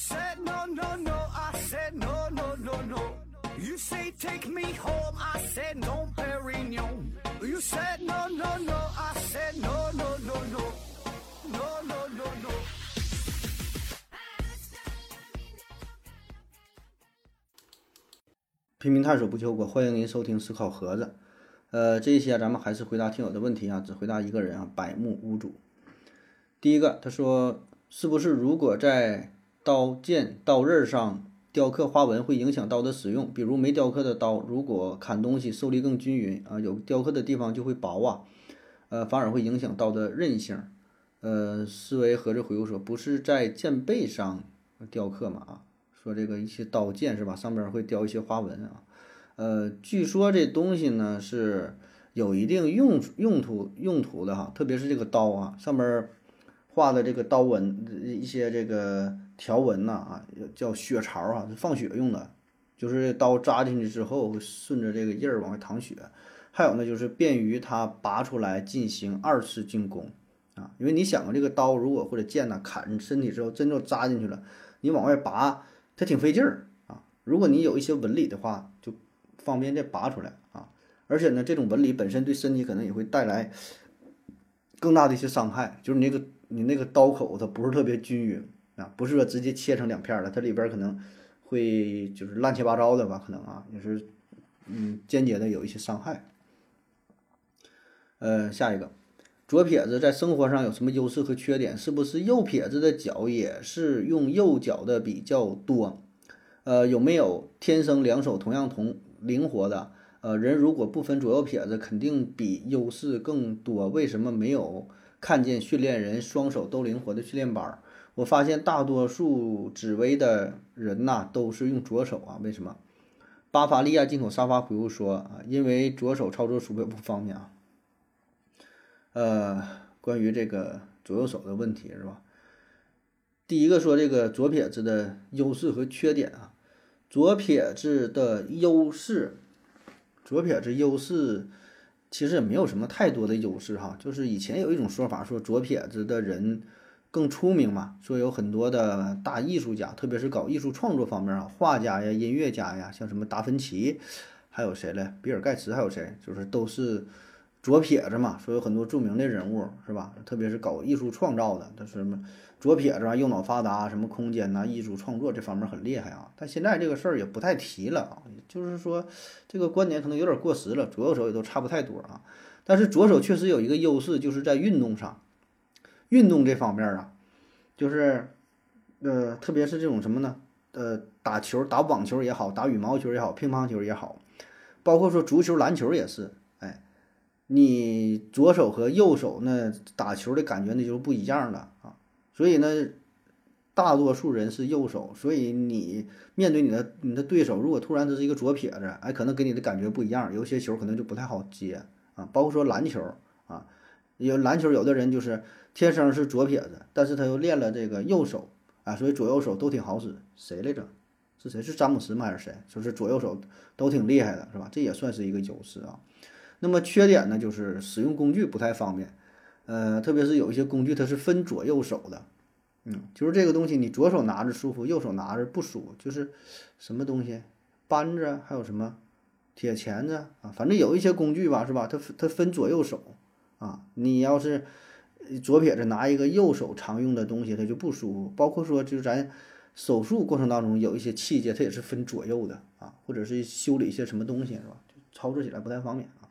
said no, no, no, I said no, no, no, no. You say take me home, I said no, Perignon. You said no, no, no, I said no, no, no, no. No, no, no, no. 拼命探索不求果，欢迎您收听思考盒子。呃，这一期啊，咱们还是回答听友的问题啊，只回答一个人啊，百目屋主。第一个，他说是不是如果在刀剑刀刃上雕刻花纹会影响刀的使用？比如没雕刻的刀，如果砍东西受力更均匀啊，有雕刻的地方就会薄啊，呃，反而会影响刀的韧性。呃，思维合着回复说，不是在剑背上雕刻嘛啊？说这个一些刀剑是吧，上边会雕一些花纹啊。呃，据说这东西呢是有一定用用途用途的哈，特别是这个刀啊，上边画的这个刀纹一些这个条纹呐啊，叫血槽啊，放血用的，就是刀扎进去之后会顺着这个印儿往外淌血。还有呢，就是便于它拔出来进行二次进攻啊，因为你想啊，这个刀如果或者剑呐砍身体之后真就扎进去了，你往外拔。它挺费劲儿啊！如果你有一些纹理的话，就方便再拔出来啊。而且呢，这种纹理本身对身体可能也会带来更大的一些伤害。就是你那个你那个刀口它不是特别均匀啊，不是说直接切成两片了，它里边可能会就是乱七八糟的吧？可能啊，也是嗯间接的有一些伤害。呃，下一个，左撇子在生活上有什么优势和缺点？是不是右撇子的脚也是用右脚的比较多？呃，有没有天生两手同样同灵活的？呃，人如果不分左右撇子，肯定比优势更多。为什么没有看见训练人双手都灵活的训练班？我发现大多数紫薇的人呐，都是用左手啊。为什么？巴伐利亚进口沙发回复说啊，因为左手操作鼠标不方便啊。呃，关于这个左右手的问题是吧？第一个说这个左撇子的优势和缺点啊，左撇子的优势，左撇子优势其实也没有什么太多的优势哈，就是以前有一种说法说左撇子的人更出名嘛，说有很多的大艺术家，特别是搞艺术创作方面啊，画家呀、音乐家呀，像什么达芬奇，还有谁嘞？比尔盖茨还有谁？就是都是。左撇子嘛，说有很多著名的人物是吧？特别是搞艺术创造的，他什么左撇子啊，右脑发达，什么空间呐、艺术创作这方面很厉害啊。但现在这个事儿也不太提了啊，就是说这个观点可能有点过时了。左右手也都差不太多啊。但是左手确实有一个优势，就是在运动上，运动这方面啊，就是呃，特别是这种什么呢？呃，打球、打网球也好，打羽毛球也好，乒乓球也好，包括说足球、篮球也是。哎你左手和右手呢打球的感觉那就是不一样的啊，所以呢，大多数人是右手，所以你面对你的你的对手，如果突然这是一个左撇子，哎，可能给你的感觉不一样，有些球可能就不太好接啊。包括说篮球啊，有篮球有的人就是天生是左撇子，但是他又练了这个右手啊，所以左右手都挺好使。谁来着？是谁？是詹姆斯吗？还是谁？就是左右手都挺厉害的，是吧？这也算是一个优势啊。那么缺点呢，就是使用工具不太方便，呃，特别是有一些工具它是分左右手的，嗯，就是这个东西你左手拿着舒服，右手拿着不舒服，就是什么东西，扳子还有什么铁钳子啊，反正有一些工具吧，是吧？它它分左右手啊，你要是左撇子拿一个右手常用的东西，它就不舒服。包括说就是咱手术过程当中有一些器械，它也是分左右的啊，或者是修理一些什么东西，是吧？操作起来不太方便啊。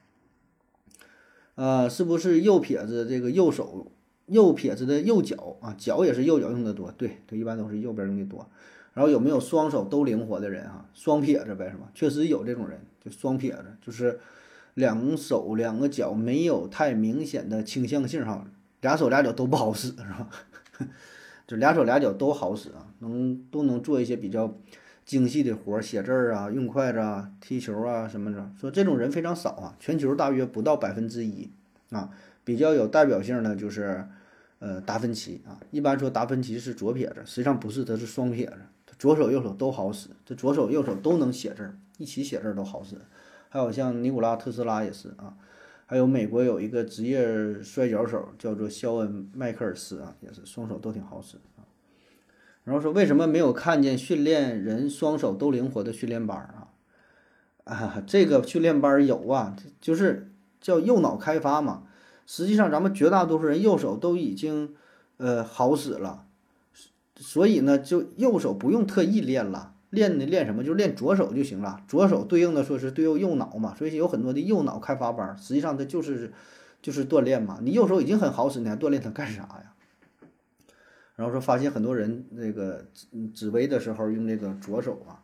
呃，是不是右撇子这个右手，右撇子的右脚啊，脚也是右脚用的多？对，对，一般都是右边用的多。然后有没有双手都灵活的人哈？双撇子呗，是吧？确实有这种人，就双撇子，就是两手两个脚没有太明显的倾向性哈，俩手俩脚都不好使是吧？就俩手俩脚都好使啊，能都能做一些比较。精细的活儿，写字儿啊，用筷子啊，踢球啊，什么的，说这种人非常少啊，全球大约不到百分之一啊。比较有代表性的就是，呃，达芬奇啊。一般说达芬奇是左撇子，实际上不是，他是双撇子，左手右手都好使，这左手右手都能写字儿，一起写字儿都好使。还有像尼古拉特斯拉也是啊，还有美国有一个职业摔跤手叫做肖恩麦克尔斯啊，也是双手都挺好使啊。然后说为什么没有看见训练人双手都灵活的训练班啊？啊，这个训练班有啊，就是叫右脑开发嘛。实际上咱们绝大多数人右手都已经呃好使了，所以呢就右手不用特意练了，练的练什么？就练左手就行了。左手对应的说是对应右脑嘛，所以有很多的右脑开发班，实际上它就是就是锻炼嘛。你右手已经很好使，你还锻炼它干啥呀？然后说发现很多人那个紫薇的时候用这个左手啊，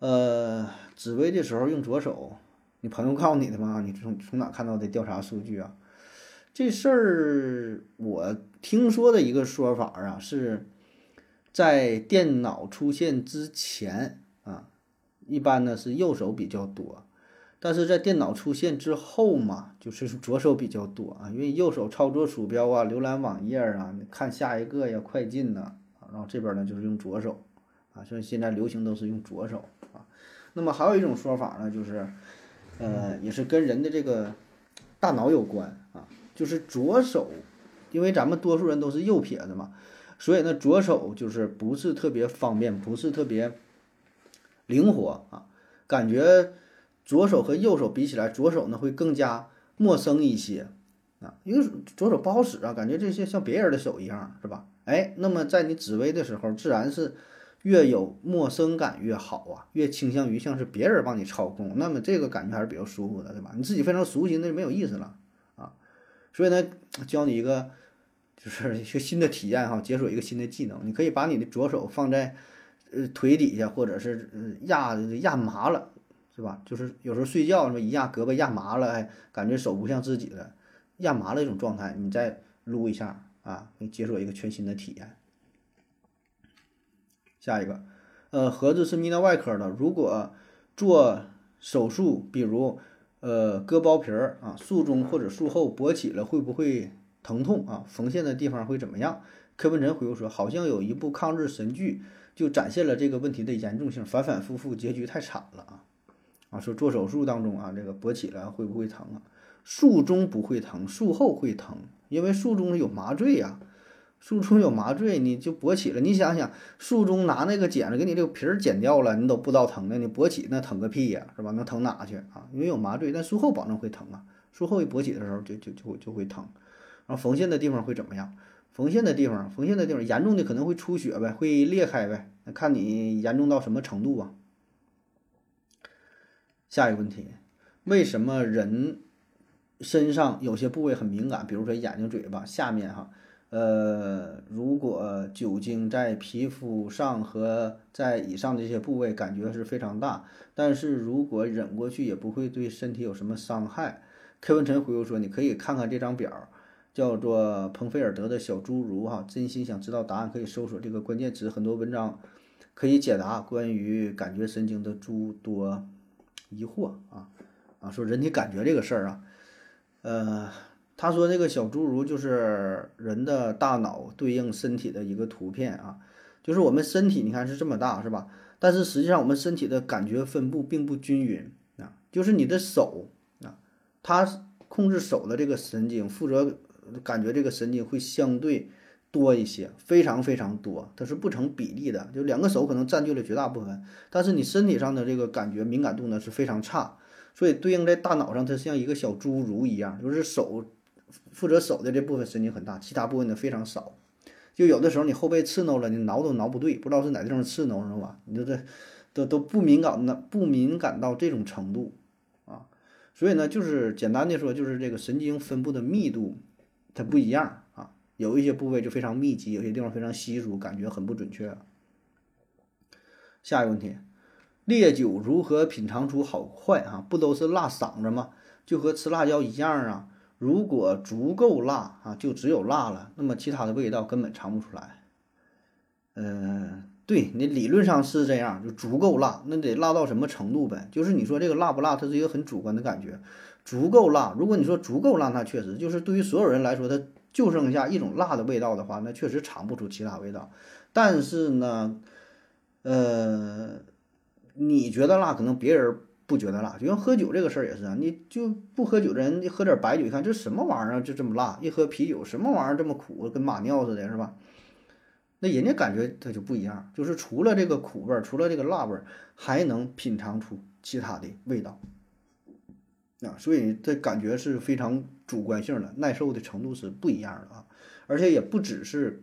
呃，紫薇的时候用左手，你朋友告诉你的吗？你从从哪看到的调查数据啊？这事儿我听说的一个说法啊，是在电脑出现之前啊，一般呢是右手比较多。但是在电脑出现之后嘛，就是左手比较多啊，因为右手操作鼠标啊、浏览网页啊、看下一个呀、快进呐，然后这边呢就是用左手啊，所以现在流行都是用左手啊。那么还有一种说法呢，就是呃，也是跟人的这个大脑有关啊，就是左手，因为咱们多数人都是右撇子嘛，所以呢左手就是不是特别方便，不是特别灵活啊，感觉。左手和右手比起来，左手呢会更加陌生一些啊，因为左手不好使啊，感觉这些像别人的手一样，是吧？哎，那么在你指挥的时候，自然是越有陌生感越好啊，越倾向于像是别人帮你操控，那么这个感觉还是比较舒服的，对吧？你自己非常熟悉，那就没有意思了啊。所以呢，教你一个就是一个新的体验哈，解锁一个新的技能，你可以把你的左手放在呃腿底下，或者是呃压压麻了。是吧？就是有时候睡觉什么一压胳膊压麻了，哎，感觉手不像自己的，压麻了一种状态，你再撸一下啊，可以解锁一个全新的体验。下一个，呃，盒子是泌尿外科的，如果做手术，比如呃割包皮儿啊，术中或者术后勃起了，会不会疼痛啊？缝线的地方会怎么样？柯文哲回复说，好像有一部抗日神剧就展现了这个问题的严重性，反反复复，结局太惨了啊。啊，说做手术当中啊，这个勃起了会不会疼啊？术中不会疼，术后会疼，因为术中有麻醉呀，术中有麻醉，你就勃起了。你想想，术中拿那个剪子给你这个皮儿剪掉了，你都不知道疼的，你勃起那疼个屁呀，是吧？能疼哪去啊？因为有麻醉，但术后保证会疼啊。术后一勃起的时候就就就就会疼，然后缝线的地方会怎么样？缝线的地方，缝线的地方严重的可能会出血呗，会裂开呗，那看你严重到什么程度啊？下一个问题，为什么人身上有些部位很敏感？比如说眼睛、嘴巴下面哈，呃，如果酒精在皮肤上和在以上这些部位感觉是非常大，但是如果忍过去也不会对身体有什么伤害。K 文晨回复说：“你可以看看这张表，叫做彭菲尔德的小侏儒哈，真心想知道答案可以搜索这个关键词，很多文章可以解答关于感觉神经的诸多。”疑惑啊啊，说人体感觉这个事儿啊，呃，他说这个小侏儒就是人的大脑对应身体的一个图片啊，就是我们身体你看是这么大是吧？但是实际上我们身体的感觉分布并不均匀啊，就是你的手啊，它控制手的这个神经，负责感觉这个神经会相对。多一些，非常非常多，它是不成比例的，就两个手可能占据了绝大部分，但是你身体上的这个感觉敏感度呢是非常差，所以对应在大脑上，它像一个小侏儒一样，就是手负责手的这部分神经很大，其他部分呢非常少，就有的时候你后背刺挠了，你挠都挠不对，不知道是哪地方刺挠，知道吧？你就这都都不敏感的，不敏感到这种程度啊，所以呢，就是简单的说，就是这个神经分布的密度它不一样啊。有一些部位就非常密集，有些地方非常稀疏，感觉很不准确。下一个问题，烈酒如何品尝出好坏啊？不都是辣嗓子吗？就和吃辣椒一样啊。如果足够辣啊，就只有辣了，那么其他的味道根本尝不出来。嗯，对你理论上是这样，就足够辣，那得辣到什么程度呗？就是你说这个辣不辣，它是一个很主观的感觉。足够辣，如果你说足够辣，那确实就是对于所有人来说，它。就剩下一种辣的味道的话，那确实尝不出其他味道。但是呢，呃，你觉得辣，可能别人不觉得辣。就像喝酒这个事儿也是啊，你就不喝酒的人，你喝点白酒，一看这什么玩意儿，就这么辣；一喝啤酒，什么玩意儿这么苦，跟马尿似的，是吧？那人家感觉它就不一样，就是除了这个苦味儿，除了这个辣味儿，还能品尝出其他的味道。啊，所以这感觉是非常主观性的，耐受的程度是不一样的啊，而且也不只是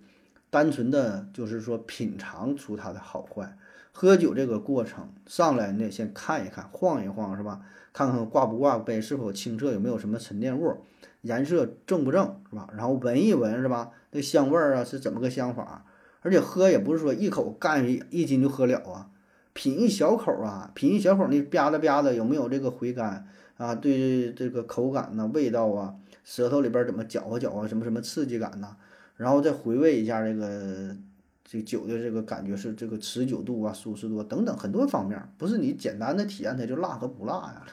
单纯的就是说品尝出它的好坏，喝酒这个过程上来你得先看一看，晃一晃是吧？看看挂不挂杯，是否清澈，有没有什么沉淀物，颜色正不正是吧？然后闻一闻是吧？那香味儿啊是怎么个香法？而且喝也不是说一口干一一斤就喝了啊，品一小口啊，品一小口那吧嗒吧嗒有没有这个回甘？啊，对这个口感呐、味道啊，舌头里边怎么搅和搅和，什么什么刺激感呐，然后再回味一下这个这酒的这个感觉是这个持久度啊、舒适度等等很多方面，不是你简单的体验它就辣和不辣呀。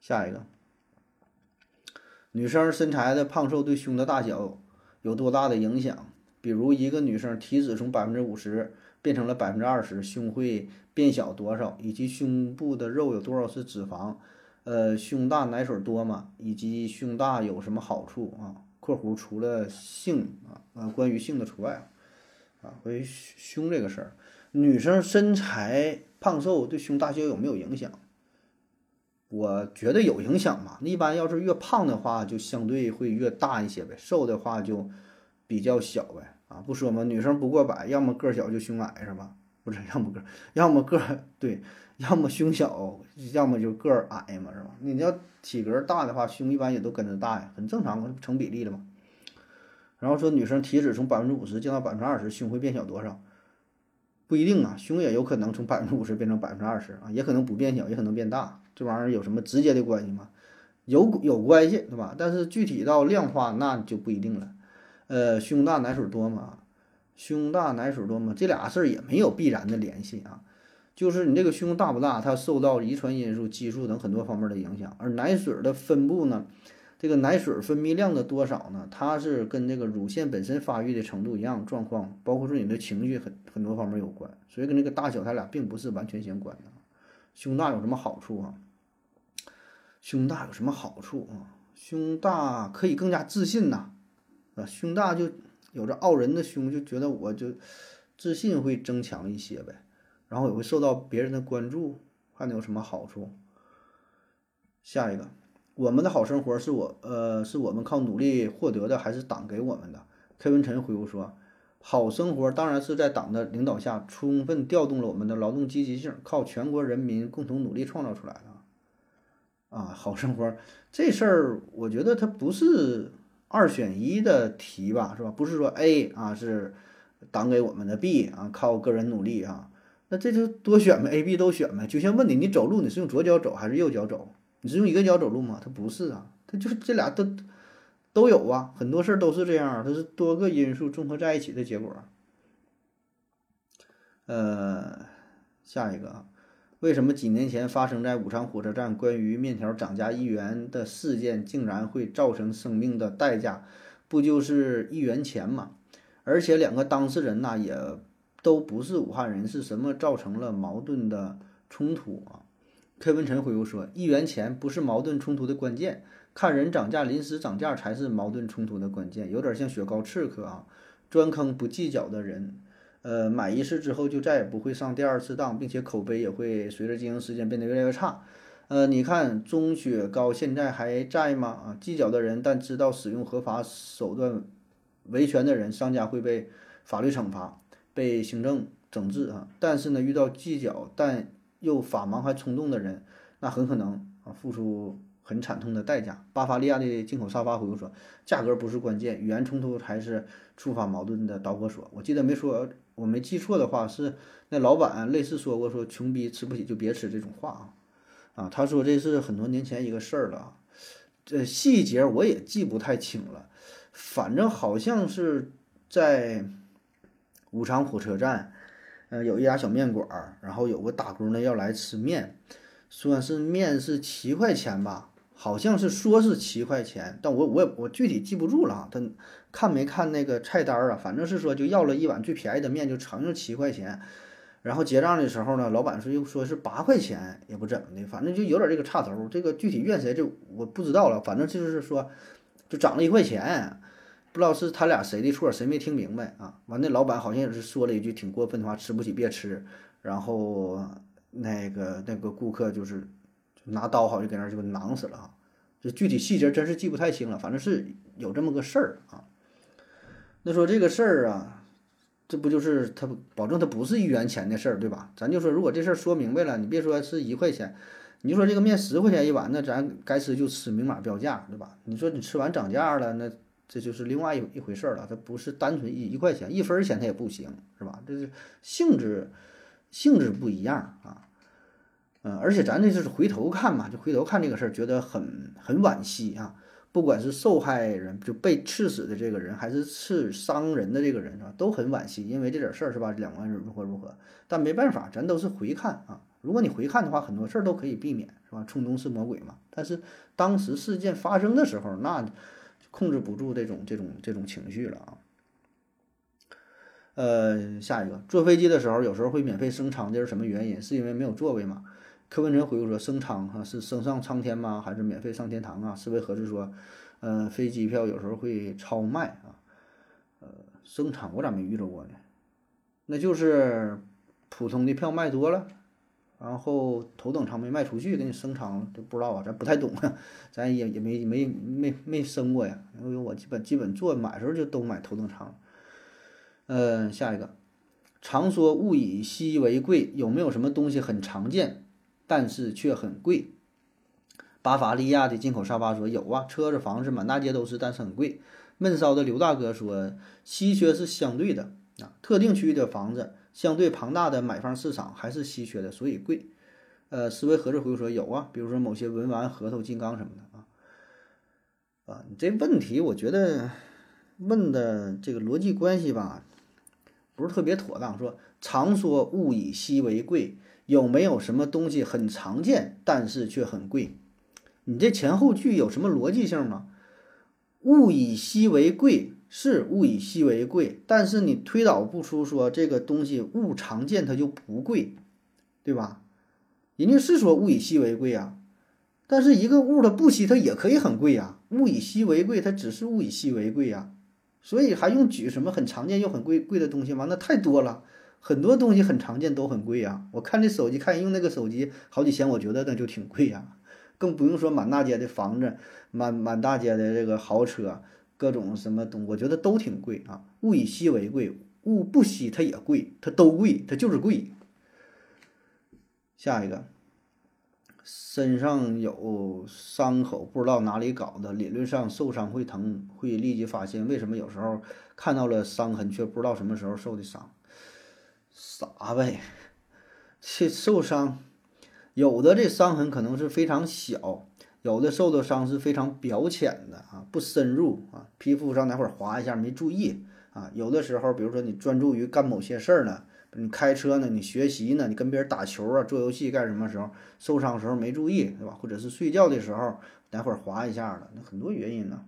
下一个，女生身材的胖瘦对胸的大小有多大的影响？比如一个女生体脂从百分之五十变成了百分之二十，胸会变小多少？以及胸部的肉有多少是脂肪？呃，胸大奶水多嘛？以及胸大有什么好处啊？（括弧除了性啊，呃，关于性的除外啊，关于胸这个事儿，女生身材胖瘦对胸大小有没有影响？我觉得有影响吧。一般要是越胖的话，就相对会越大一些呗；瘦的话就比较小呗。啊，不说嘛，女生不过百，要么个儿小就胸矮是吧？不是，要么个，要么个儿对。要么胸小，要么就个儿矮嘛，是吧？你要体格大的话，胸一般也都跟着大呀，很正常嘛，成比例了嘛。然后说女生体脂从百分之五十降到百分之二十，胸会变小多少？不一定啊，胸也有可能从百分之五十变成百分之二十啊，也可能不变小，也可能变大。这玩意儿有什么直接的关系吗？有有关系，对吧？但是具体到量化那就不一定了。呃，胸大奶水多吗？胸大奶水多吗？这俩事儿也没有必然的联系啊。就是你这个胸大不大，它受到遗传因素、激素等很多方面的影响。而奶水的分布呢，这个奶水分泌量的多少呢，它是跟这个乳腺本身发育的程度一样，状况包括说你的情绪很很多方面有关，所以跟这个大小它俩并不是完全相关的。胸大有什么好处啊？胸大有什么好处啊？胸大可以更加自信呐，啊，胸大就有着傲人的胸，就觉得我就自信会增强一些呗。然后也会受到别人的关注，还能有什么好处？下一个，我们的好生活是我呃是我们靠努力获得的，还是党给我们的？K 文晨回复说，好生活当然是在党的领导下，充分调动了我们的劳动积极性，靠全国人民共同努力创造出来的。啊，好生活这事儿，我觉得它不是二选一的题吧，是吧？不是说 A 啊是党给我们的，B 啊靠个人努力啊。那这就多选呗，A、B 都选呗。就像问你，你走路你是用左脚走还是右脚走？你是用一个脚走路吗？它不是啊，它就是这俩都都有啊。很多事儿都是这样，它是多个因素综合在一起的结果。呃，下一个，为什么几年前发生在武昌火车站关于面条涨价一元的事件，竟然会造成生命的代价？不就是一元钱嘛？而且两个当事人呐也。都不是武汉人，是什么造成了矛盾的冲突啊？K 文晨回复说：“一元钱不是矛盾冲突的关键，看人涨价、临时涨价才是矛盾冲突的关键。有点像雪糕刺客啊，专坑不计较的人。呃，买一次之后就再也不会上第二次当，并且口碑也会随着经营时间变得越来越差。呃，你看中雪糕现在还在吗？啊，计较的人，但知道使用合法手段维权的人，商家会被法律惩罚。”被行政整治啊，但是呢，遇到计较但又法盲还冲动的人，那很可能啊付出很惨痛的代价。巴伐利亚的进口沙发回复说，价格不是关键，语言冲突才是触发矛盾的导火索。我记得没说，我没记错的话是那老板类似说过，说穷逼吃不起就别吃这种话啊啊，他说这是很多年前一个事儿了，这细节我也记不太清了，反正好像是在。武昌火车站，呃，有一家小面馆儿，然后有个打工的要来吃面，说是面是七块钱吧，好像是说是七块钱，但我我也我具体记不住了。他看没看那个菜单儿啊？反正是说就要了一碗最便宜的面，就乘上七块钱。然后结账的时候呢，老板说又说是八块钱，也不怎么的，反正就有点这个差头。这个具体怨谁，这我不知道了。反正就是说，就涨了一块钱。不知道是他俩谁的错，谁没听明白啊？完，那老板好像也是说了一句挺过分的话：“吃不起别吃。”然后那个那个顾客就是拿刀好像给那儿就囊死了啊。这具体细节真是记不太清了，反正是有这么个事儿啊。那说这个事儿啊，这不就是他保证他不是一元钱的事儿，对吧？咱就说如果这事儿说明白了，你别说是一块钱，你就说这个面十块钱一碗，那咱该吃就吃，明码标价，对吧？你说你吃完涨价了，那这就是另外一一回事了，它不是单纯一一块钱一分钱它也不行，是吧？这是性质性质不一样啊。嗯，而且咱这就是回头看嘛，就回头看这个事儿，觉得很很惋惜啊。不管是受害人就被刺死的这个人，还是刺伤人的这个人，是吧？都很惋惜，因为这点事儿是吧？两个人如何如何，但没办法，咱都是回看啊。如果你回看的话，很多事儿都可以避免，是吧？冲动是魔鬼嘛。但是当时事件发生的时候，那控制不住这种这种这种情绪了啊。呃，下一个，坐飞机的时候有时候会免费升舱，这是什么原因？是因为没有座位吗？柯文哲回复说：“升舱哈是升上苍天吗？还是免费上天堂啊？”思维合适说：“呃，飞机票有时候会超卖啊，呃，升舱我咋没遇着过呢？那就是普通的票卖多了，然后头等舱没卖出去，给你升舱了，这不知道啊，咱不太懂啊，咱也也没没没没升过呀，因为我基本基本做买时候就都买头等舱。嗯，下一个，常说物以稀为贵，有没有什么东西很常见？”但是却很贵。巴伐利亚的进口沙发说有啊，车子房子满大街都是，但是很贵。闷骚的刘大哥说，稀缺是相对的啊，特定区域的房子相对庞大的买方市场还是稀缺的，所以贵。呃，思维合适回复说有啊，比如说某些文玩、核桃、金刚什么的啊。啊，你这问题我觉得问的这个逻辑关系吧，不是特别妥当。说常说物以稀为贵。有没有什么东西很常见，但是却很贵？你这前后句有什么逻辑性吗？物以稀为贵是物以稀为贵，但是你推导不出说这个东西物常见它就不贵，对吧？人家是说物以稀为贵啊，但是一个物它不稀它也可以很贵呀。物以稀为贵，它只是物以稀为贵呀，所以还用举什么很常见又很贵贵的东西吗？那太多了。很多东西很常见，都很贵呀。我看这手机，看用那个手机好几千，我觉得那就挺贵呀。更不用说满大街的房子，满满大街的这个豪车，各种什么东，我觉得都挺贵啊。物以稀为贵，物不稀它也贵，它都贵，它就是贵。下一个，身上有伤口，不知道哪里搞的，理论上受伤会疼，会立即发现，为什么有时候看到了伤痕，却不知道什么时候受的伤？啥呗？这受伤，有的这伤痕可能是非常小，有的受的伤是非常表浅的啊，不深入啊，皮肤上哪会儿划一下没注意啊。有的时候，比如说你专注于干某些事儿呢，你开车呢，你学习呢，你跟别人打球啊，做游戏干什么时候受伤时候没注意，对吧？或者是睡觉的时候哪会儿划一下了，那很多原因呢。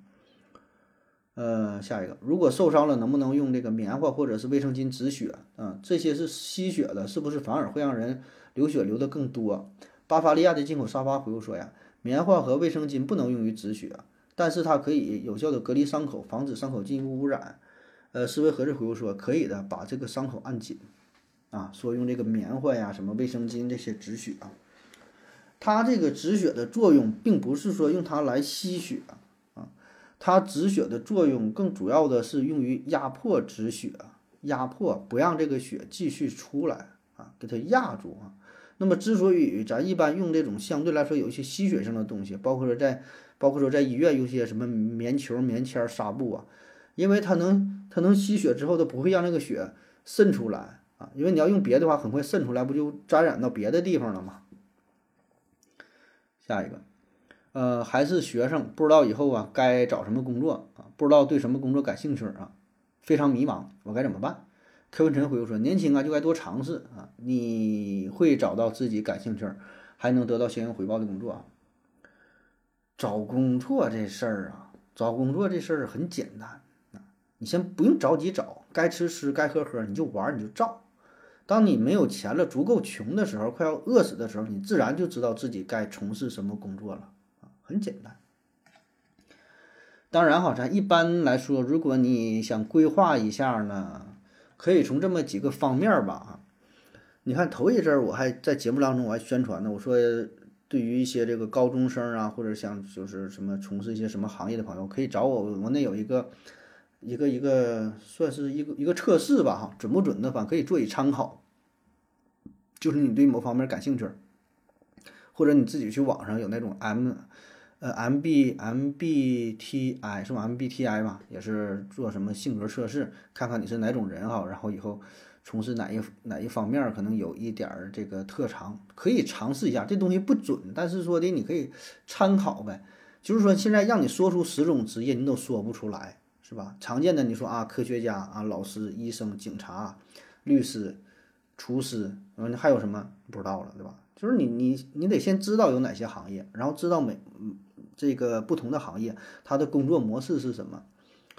呃，下一个，如果受伤了，能不能用这个棉花或者是卫生巾止血？啊，这些是吸血的，是不是反而会让人流血流的更多？巴伐利亚的进口沙发回复说呀，棉花和卫生巾不能用于止血，但是它可以有效的隔离伤口，防止伤口进一步污染。呃，思维合适回复说可以的，把这个伤口按紧。啊，说用这个棉花呀，什么卫生巾这些止血啊，它这个止血的作用并不是说用它来吸血啊。它止血的作用更主要的是用于压迫止血，压迫不让这个血继续出来啊，给它压住啊。那么之所以咱一般用这种相对来说有一些吸血性的东西，包括说在包括说在医院用些什么棉球、棉签、纱布啊，因为它能它能吸血之后，它不会让那个血渗出来啊。因为你要用别的话，很快渗出来，不就沾染到别的地方了吗？下一个。呃，还是学生，不知道以后啊该找什么工作啊，不知道对什么工作感兴趣啊，非常迷茫，我该怎么办？柯文晨回复说：年轻啊就该多尝试啊，你会找到自己感兴趣，还能得到相应回报的工作啊。找工作这事儿啊，找工作这事儿很简单啊，你先不用着急找，该吃吃，该喝喝，你就玩你就照。当你没有钱了，足够穷的时候，快要饿死的时候，你自然就知道自己该从事什么工作了啊。很简单。当然哈，咱一般来说，如果你想规划一下呢，可以从这么几个方面儿吧。你看头一阵儿我还在节目当中我还宣传呢，我说对于一些这个高中生啊，或者想就是什么从事一些什么行业的朋友，可以找我，我那有一个一个一个算是一个一个测试吧哈，准不准的反可以做以参考。就是你对某方面感兴趣，或者你自己去网上有那种 M。呃，M B M B T I 是吧？M B T I 嘛，也是做什么性格测试，看看你是哪种人哈，然后以后从事哪一哪一方面可能有一点儿这个特长，可以尝试一下。这东西不准，但是说的你可以参考呗。就是说现在让你说出十种职业，你都说不出来，是吧？常见的你说啊，科学家啊，老师、医生、警察、律师、厨师，嗯，还有什么不知道了，对吧？就是你你你得先知道有哪些行业，然后知道每。这个不同的行业，他的工作模式是什么？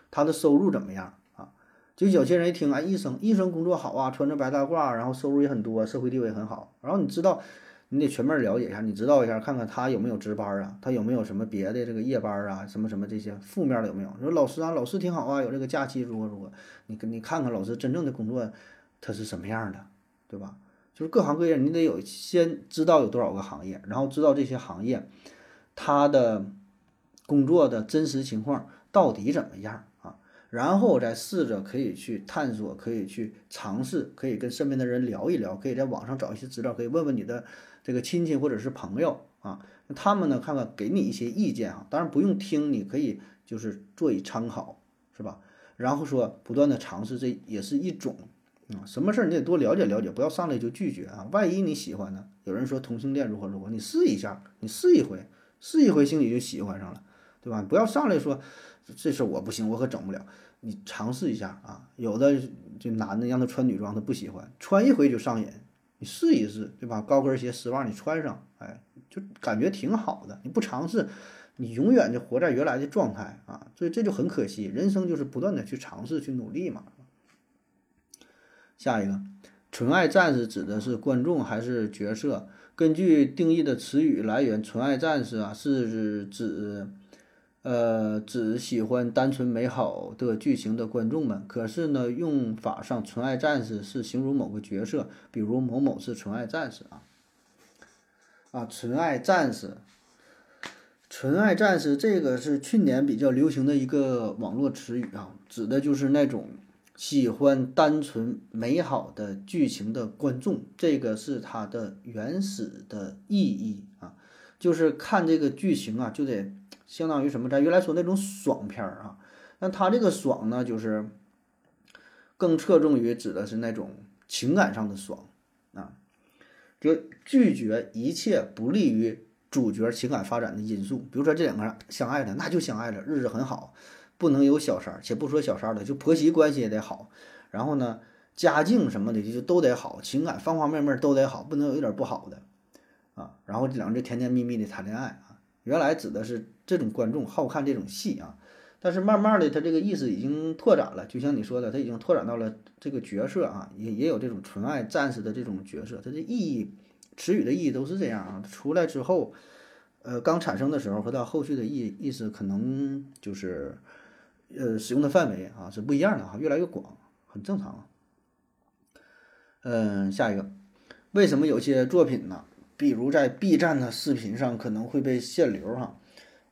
他的收入怎么样啊？就有些人一听啊，医生，医生工作好啊，穿着白大褂，然后收入也很多，社会地位很好。然后你知道，你得全面了解一下，你知道一下，看看他有没有值班啊，他有没有什么别的这个夜班啊，什么什么这些负面的有没有？说老师啊，老师挺好啊，有这个假期如何如何？你跟你看看老师真正的工作他是什么样的，对吧？就是各行各业，你得有先知道有多少个行业，然后知道这些行业。他的工作的真实情况到底怎么样啊？然后再试着可以去探索，可以去尝试，可以跟身边的人聊一聊，可以在网上找一些资料，可以问问你的这个亲戚或者是朋友啊，他们呢看看给你一些意见啊，当然不用听，你可以就是做以参考，是吧？然后说不断的尝试，这也是一种啊，什么事儿你得多了解了解，不要上来就拒绝啊。万一你喜欢呢？有人说同性恋如何如何，你试一下，你试一回。试一回心里就喜欢上了，对吧？不要上来说这事我不行，我可整不了。你尝试一下啊，有的这男的让他穿女装他不喜欢，穿一回就上瘾。你试一试，对吧？高跟鞋、丝袜你穿上，哎，就感觉挺好的。你不尝试，你永远就活在原来的状态啊，所以这就很可惜。人生就是不断的去尝试、去努力嘛。下一个，纯爱战士指的是观众还是角色？根据定义的词语来源，纯爱战士啊是指，呃，只喜欢单纯美好的剧情的观众们。可是呢，用法上，纯爱战士是形容某个角色，比如某某是纯爱战士啊。啊，纯爱战士，纯爱战士这个是去年比较流行的一个网络词语啊，指的就是那种。喜欢单纯美好的剧情的观众，这个是它的原始的意义啊，就是看这个剧情啊，就得相当于什么？咱原来说那种爽片儿啊，那它这个爽呢，就是更侧重于指的是那种情感上的爽啊，就拒绝一切不利于主角情感发展的因素，比如说这两个人相爱了，那就相爱了，日子很好。不能有小三儿，且不说小三儿了，就婆媳关系也得好，然后呢，家境什么的就都得好，情感方方面面都得好，不能有一点不好的啊。然后这两人甜甜蜜蜜的谈恋爱啊。原来指的是这种观众好看这种戏啊，但是慢慢的他这个意思已经拓展了，就像你说的，他已经拓展到了这个角色啊，也也有这种纯爱战士的这种角色，它的意义词语的意义都是这样啊。出来之后，呃，刚产生的时候和到后续的意意思可能就是。呃，使用的范围啊是不一样的哈，越来越广，很正常。嗯，下一个，为什么有些作品呢？比如在 B 站的视频上可能会被限流哈？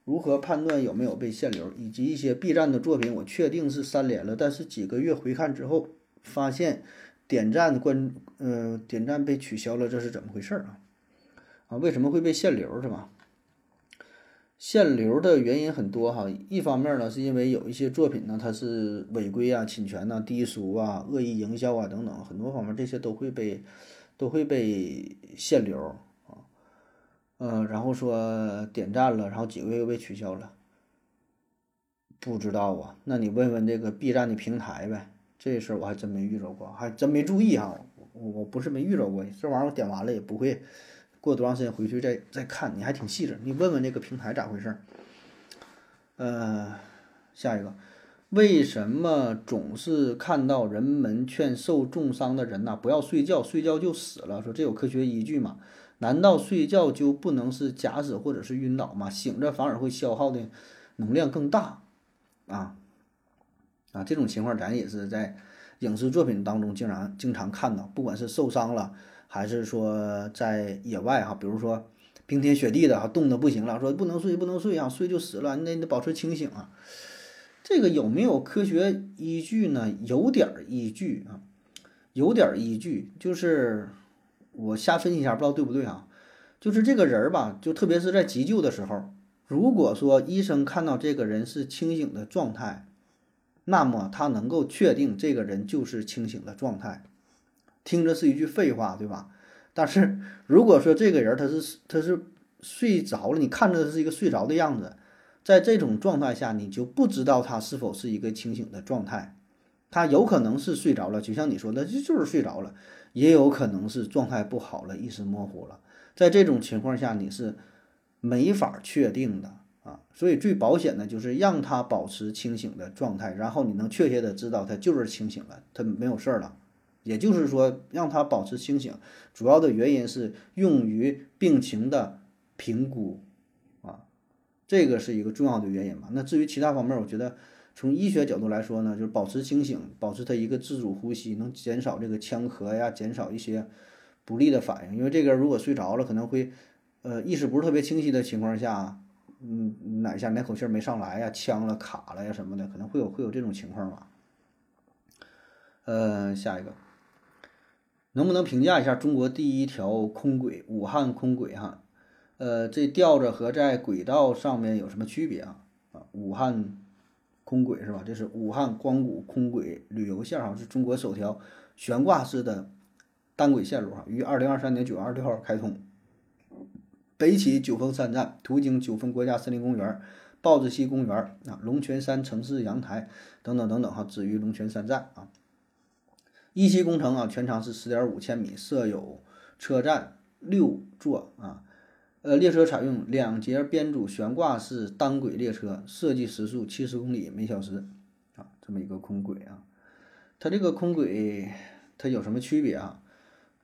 如何判断有没有被限流？以及一些 B 站的作品，我确定是删连了，但是几个月回看之后，发现点赞关呃点赞被取消了，这是怎么回事啊？啊，为什么会被限流是吧？限流的原因很多哈，一方面呢，是因为有一些作品呢，它是违规啊、侵权呐、低俗啊、恶意营销啊等等，很多方面这些都会被都会被限流啊，嗯，然后说点赞了，然后几个月又被取消了，不知道啊，那你问问这个 B 站的平台呗，这事儿我还真没遇着过，还真没注意哈，我我不是没遇着过，这玩意儿我点完了也不会。过多长时间回去再再看，你还挺细致。你问问这个平台咋回事儿？呃，下一个，为什么总是看到人们劝受重伤的人呐不要睡觉，睡觉就死了？说这有科学依据吗？难道睡觉就不能是假死或者是晕倒吗？醒着反而会消耗的能量更大啊啊，这种情况咱也是在影视作品当中经常经常看到，不管是受伤了，还是说在野外哈，比如说冰天雪地的哈，冻得不行了，说不能睡不能睡啊，睡就死了，那你得保持清醒啊。这个有没有科学依据呢？有点依据啊，有点依据，就是我瞎分析一下，不知道对不对啊？就是这个人儿吧，就特别是在急救的时候，如果说医生看到这个人是清醒的状态，那么他能够确定这个人就是清醒的状态。听着是一句废话，对吧？但是如果说这个人他是他是睡着了，你看着他是一个睡着的样子。在这种状态下，你就不知道他是否是一个清醒的状态，他有可能是睡着了，就像你说的，这就是睡着了，也有可能是状态不好了，意识模糊了。在这种情况下，你是没法确定的啊。所以最保险的就是让他保持清醒的状态，然后你能确切的知道他就是清醒了，他没有事儿了。也就是说，让他保持清醒，主要的原因是用于病情的评估。啊这个是一个重要的原因嘛？那至于其他方面，我觉得从医学角度来说呢，就是保持清醒，保持他一个自主呼吸，能减少这个呛咳呀，减少一些不利的反应。因为这个如果睡着了，可能会呃意识不是特别清晰的情况下，嗯，哪下哪口气没上来呀，呛了卡了呀什么的，可能会有会有这种情况吧。呃，下一个，能不能评价一下中国第一条空轨——武汉空轨？哈。呃，这吊着和在轨道上面有什么区别啊？啊，武汉空轨是吧？这是武汉光谷空轨旅游线哈，是中国首条悬挂式的单轨线路哈，于二零二三年九月二十六号开通，北起九峰山站，途经九峰国家森林公园、豹子溪公园啊、龙泉山城市阳台等等等等哈，止于龙泉山站啊。一期工程啊，全长是十点五千米，设有车站六座啊。呃，列车采用两节编组悬挂式单轨列车，设计时速七十公里每小时，啊，这么一个空轨啊。它这个空轨它有什么区别啊？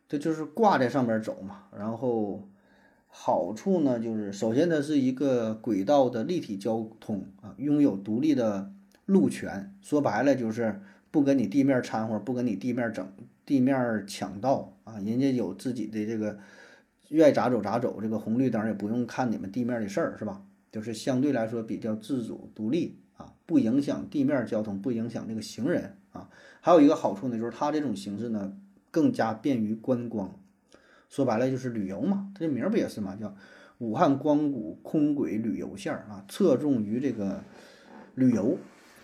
它就是挂在上面走嘛。然后好处呢，就是首先它是一个轨道的立体交通啊，拥有独立的路权。说白了就是不跟你地面掺和，不跟你地面整地面抢道啊，人家有自己的这个。愿意咋走咋走，这个红绿灯也不用看你们地面的事儿，是吧？就是相对来说比较自主独立啊，不影响地面交通，不影响这个行人啊。还有一个好处呢，就是它这种形式呢更加便于观光。说白了就是旅游嘛，它这名儿不也是嘛？叫武汉光谷空轨旅游线啊，侧重于这个旅游。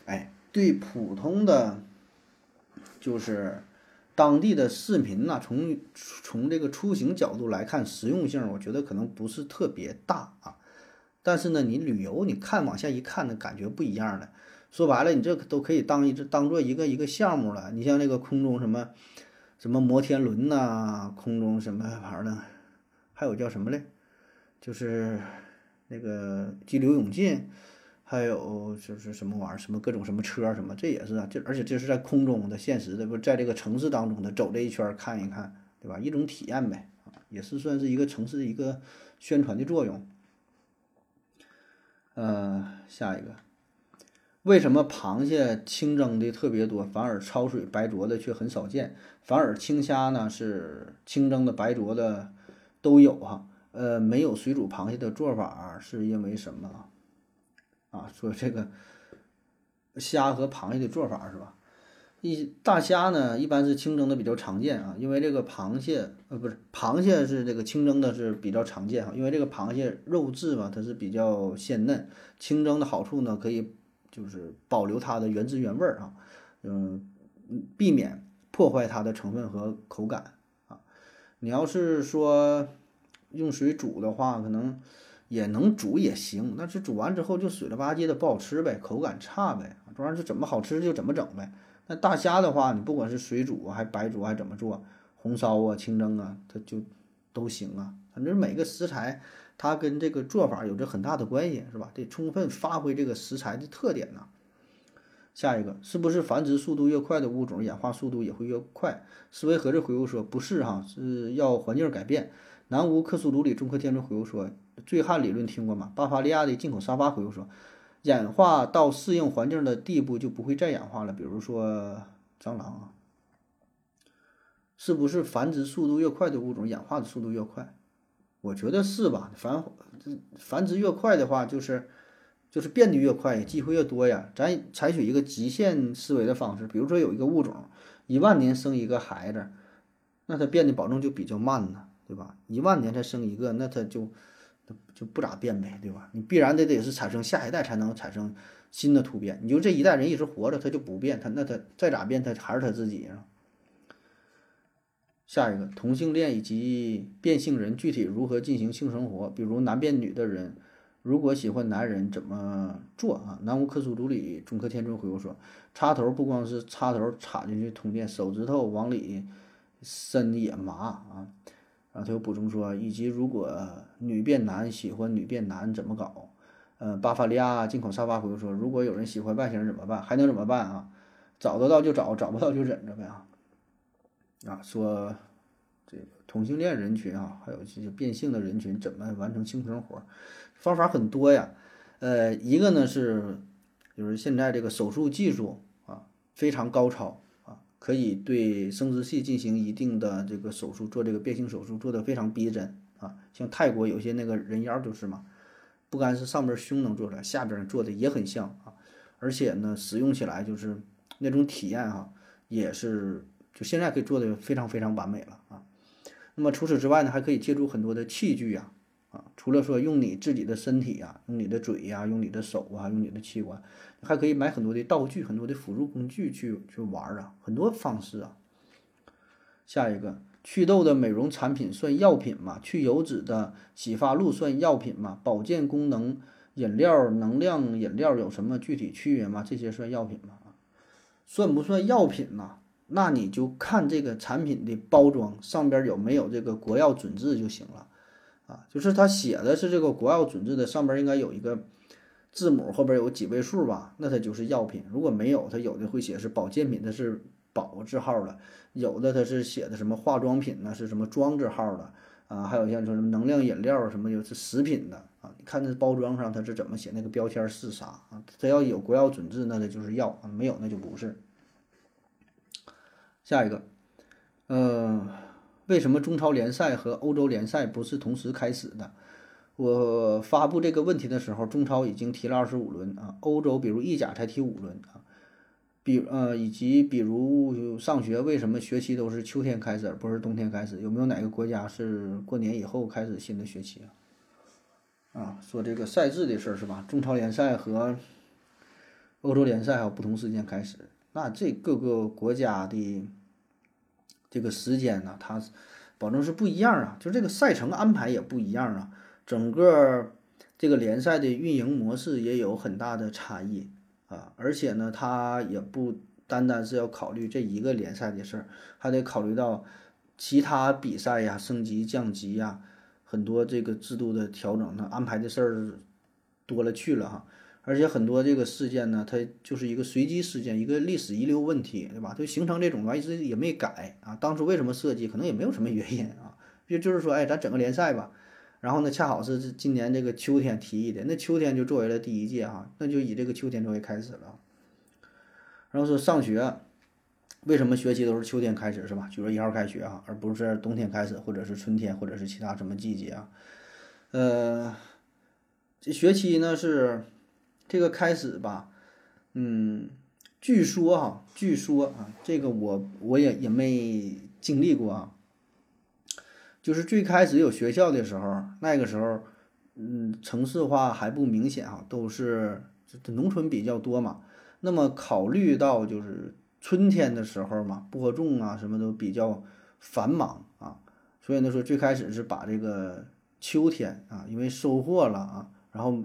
哎，对普通的就是。当地的市民呢，从从这个出行角度来看，实用性我觉得可能不是特别大啊。但是呢，你旅游你看往下一看呢，感觉不一样了。说白了，你这都可以当一当做一个一个项目了。你像那个空中什么什么摩天轮呐，空中什么玩意儿的，还有叫什么嘞？就是那个激流勇进。还有就是什么玩意儿，什么各种什么车什么，这也是啊，这而且这是在空中的现实的，不在这个城市当中的走这一圈看一看，对吧？一种体验呗，也是算是一个城市的一个宣传的作用。呃，下一个，为什么螃蟹清蒸的特别多，反而焯水白灼的却很少见？反而青虾呢是清蒸的、白灼的都有哈？呃，没有水煮螃蟹的做法是因为什么？啊，说这个虾和螃蟹的做法是吧？一大虾呢，一般是清蒸的比较常见啊，因为这个螃蟹呃不是螃蟹是这个清蒸的是比较常见哈，因为这个螃蟹肉质嘛，它是比较鲜嫩，清蒸的好处呢，可以就是保留它的原汁原味儿啊，嗯，避免破坏它的成分和口感啊。你要是说用水煮的话，可能。也能煮也行，但是煮完之后就水了吧唧的不好吃呗，口感差呗。这玩意儿是怎么好吃就怎么整呗。那大虾的话，你不管是水煮还白煮还怎么做，红烧啊、清蒸啊，它就都行啊。反正每个食材它跟这个做法有着很大的关系，是吧？得充分发挥这个食材的特点呢。下一个是不是繁殖速度越快的物种，演化速度也会越快？思维盒子回复说不是哈，是要环境改变。南无克苏鲁里中科天尊回复说。醉汉理论听过吗？巴伐利亚的进口沙发回复说，演化到适应环境的地步就不会再演化了。比如说蟑螂啊，是不是繁殖速度越快的物种演化的速度越快？我觉得是吧？繁繁殖越快的话，就是就是变得越快，机会越多呀。咱采取一个极限思维的方式，比如说有一个物种一万年生一个孩子，那它变得保证就比较慢呢，对吧？一万年才生一个，那它就就不咋变呗，对吧？你必然得得是产生下一代才能产生新的突变。你就这一代人一直活着，他就不变，他那他再咋变，他还是他自己啊。下一个同性恋以及变性人具体如何进行性生活？比如男变女的人，如果喜欢男人怎么做啊？南无克苏鲁里中科天尊回复说：插头不光是插头插进去通电，手指头往里伸也麻啊。然后他又补充说：以及如果女变男喜欢女变男怎么搞？呃，巴伐利亚进口沙发回复说：如果有人喜欢外星人怎么办？还能怎么办啊？找得到就找，找不到就忍着呗啊。啊，说这个同性恋人群啊，还有这些变性的人群怎么完成性生活？方法很多呀。呃，一个呢是，就是现在这个手术技术啊非常高超，可以对生殖器进行一定的这个手术，做这个变性手术做得非常逼真啊。像泰国有些那个人妖就是嘛，不单是上边胸能做出来，下边做的也很像啊，而且呢使用起来就是那种体验哈，也是。就现在可以做的非常非常完美了啊，那么除此之外呢，还可以借助很多的器具呀，啊，除了说用你自己的身体呀，用你的嘴呀，用你的手啊，用你的器官，还可以买很多的道具，很多的辅助工具去去玩啊，很多方式啊。下一个，祛痘的美容产品算药品吗？去油脂的洗发露算药品吗？保健功能饮料、能量饮料有什么具体区别吗？这些算药品吗？算不算药品呢？那你就看这个产品的包装上边有没有这个国药准字就行了，啊，就是它写的是这个国药准字的，上边应该有一个字母，后边有几位数吧，那它就是药品。如果没有，它有的会写是保健品，它是保字号的；有的它是写的什么化妆品呢，是什么装字号的啊？还有像说什么能量饮料什么，就是食品的啊。你看这包装上它是怎么写，那个标签是啥啊？它要有国药准字，那它就是药啊；没有那就不是。下一个，呃，为什么中超联赛和欧洲联赛不是同时开始的？我发布这个问题的时候，中超已经踢了二十五轮啊，欧洲比如意甲才踢五轮啊，比呃以及比如上学为什么学期都是秋天开始而不是冬天开始？有没有哪个国家是过年以后开始新的学期啊？啊，说这个赛制的事儿是吧？中超联赛和欧洲联赛还有不同时间开始。那这各个国家的这个时间呢，它保证是不一样啊，就这个赛程安排也不一样啊，整个这个联赛的运营模式也有很大的差异啊，而且呢，它也不单单是要考虑这一个联赛的事儿，还得考虑到其他比赛呀、升级降级呀，很多这个制度的调整，它安排的事儿多了去了哈。而且很多这个事件呢，它就是一个随机事件，一个历史遗留问题，对吧？就形成这种吧，一直也没改啊。当初为什么设计，可能也没有什么原因啊。就就是说，哎，咱整个联赛吧，然后呢，恰好是今年这个秋天提议的，那秋天就作为了第一届哈，那就以这个秋天作为开始了。然后说上学，为什么学期都是秋天开始是吧？九月一号开学啊，而不是冬天开始，或者是春天，或者是其他什么季节啊？呃，这学期呢是。这个开始吧，嗯，据说哈，据说啊，这个我我也也没经历过啊。就是最开始有学校的时候，那个时候，嗯，城市化还不明显哈，都是农村比较多嘛。那么考虑到就是春天的时候嘛，播种啊什么都比较繁忙啊，所以呢说最开始是把这个秋天啊，因为收获了啊，然后。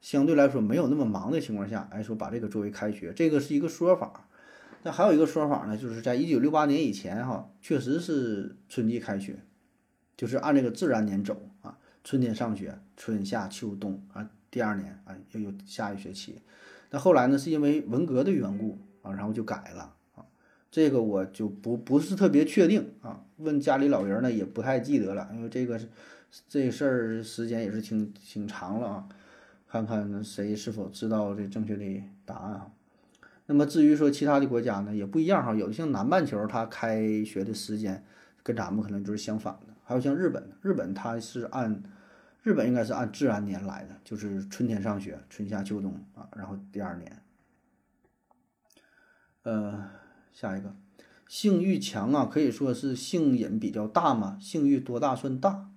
相对来说没有那么忙的情况下，哎，说把这个作为开学，这个是一个说法。那还有一个说法呢，就是在一九六八年以前，哈，确实是春季开学，就是按这个自然年走啊，春天上学，春夏秋冬啊，第二年啊又有下一学期。那后来呢，是因为文革的缘故啊，然后就改了啊，这个我就不不是特别确定啊，问家里老人呢也不太记得了，因为这个这事儿时间也是挺挺长了啊。看看谁是否知道这正确的答案啊。那么至于说其他的国家呢，也不一样哈。有的像南半球，它开学的时间跟咱们可能就是相反的。还有像日本，日本它是按日本应该是按自然年来的，就是春天上学，春夏秋冬啊，然后第二年。呃，下一个，性欲强啊，可以说是性瘾比较大嘛？性欲多大算大？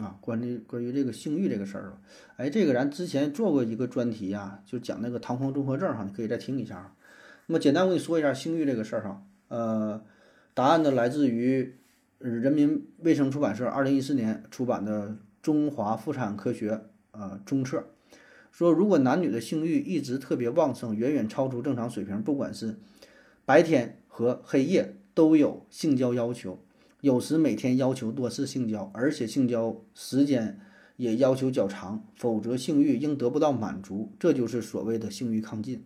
啊，关于关于这个性欲这个事儿哎，这个咱之前做过一个专题啊，就讲那个唐皇综合症哈，你可以再听一下。那么简单我跟你说一下性欲这个事儿哈，呃，答案呢来自于人民卫生出版社二零一四年出版的《中华妇产科学》呃中册，说如果男女的性欲一直特别旺盛，远远超出正常水平，不管是白天和黑夜都有性交要求。有时每天要求多次性交，而且性交时间也要求较长，否则性欲应得不到满足，这就是所谓的性欲亢进。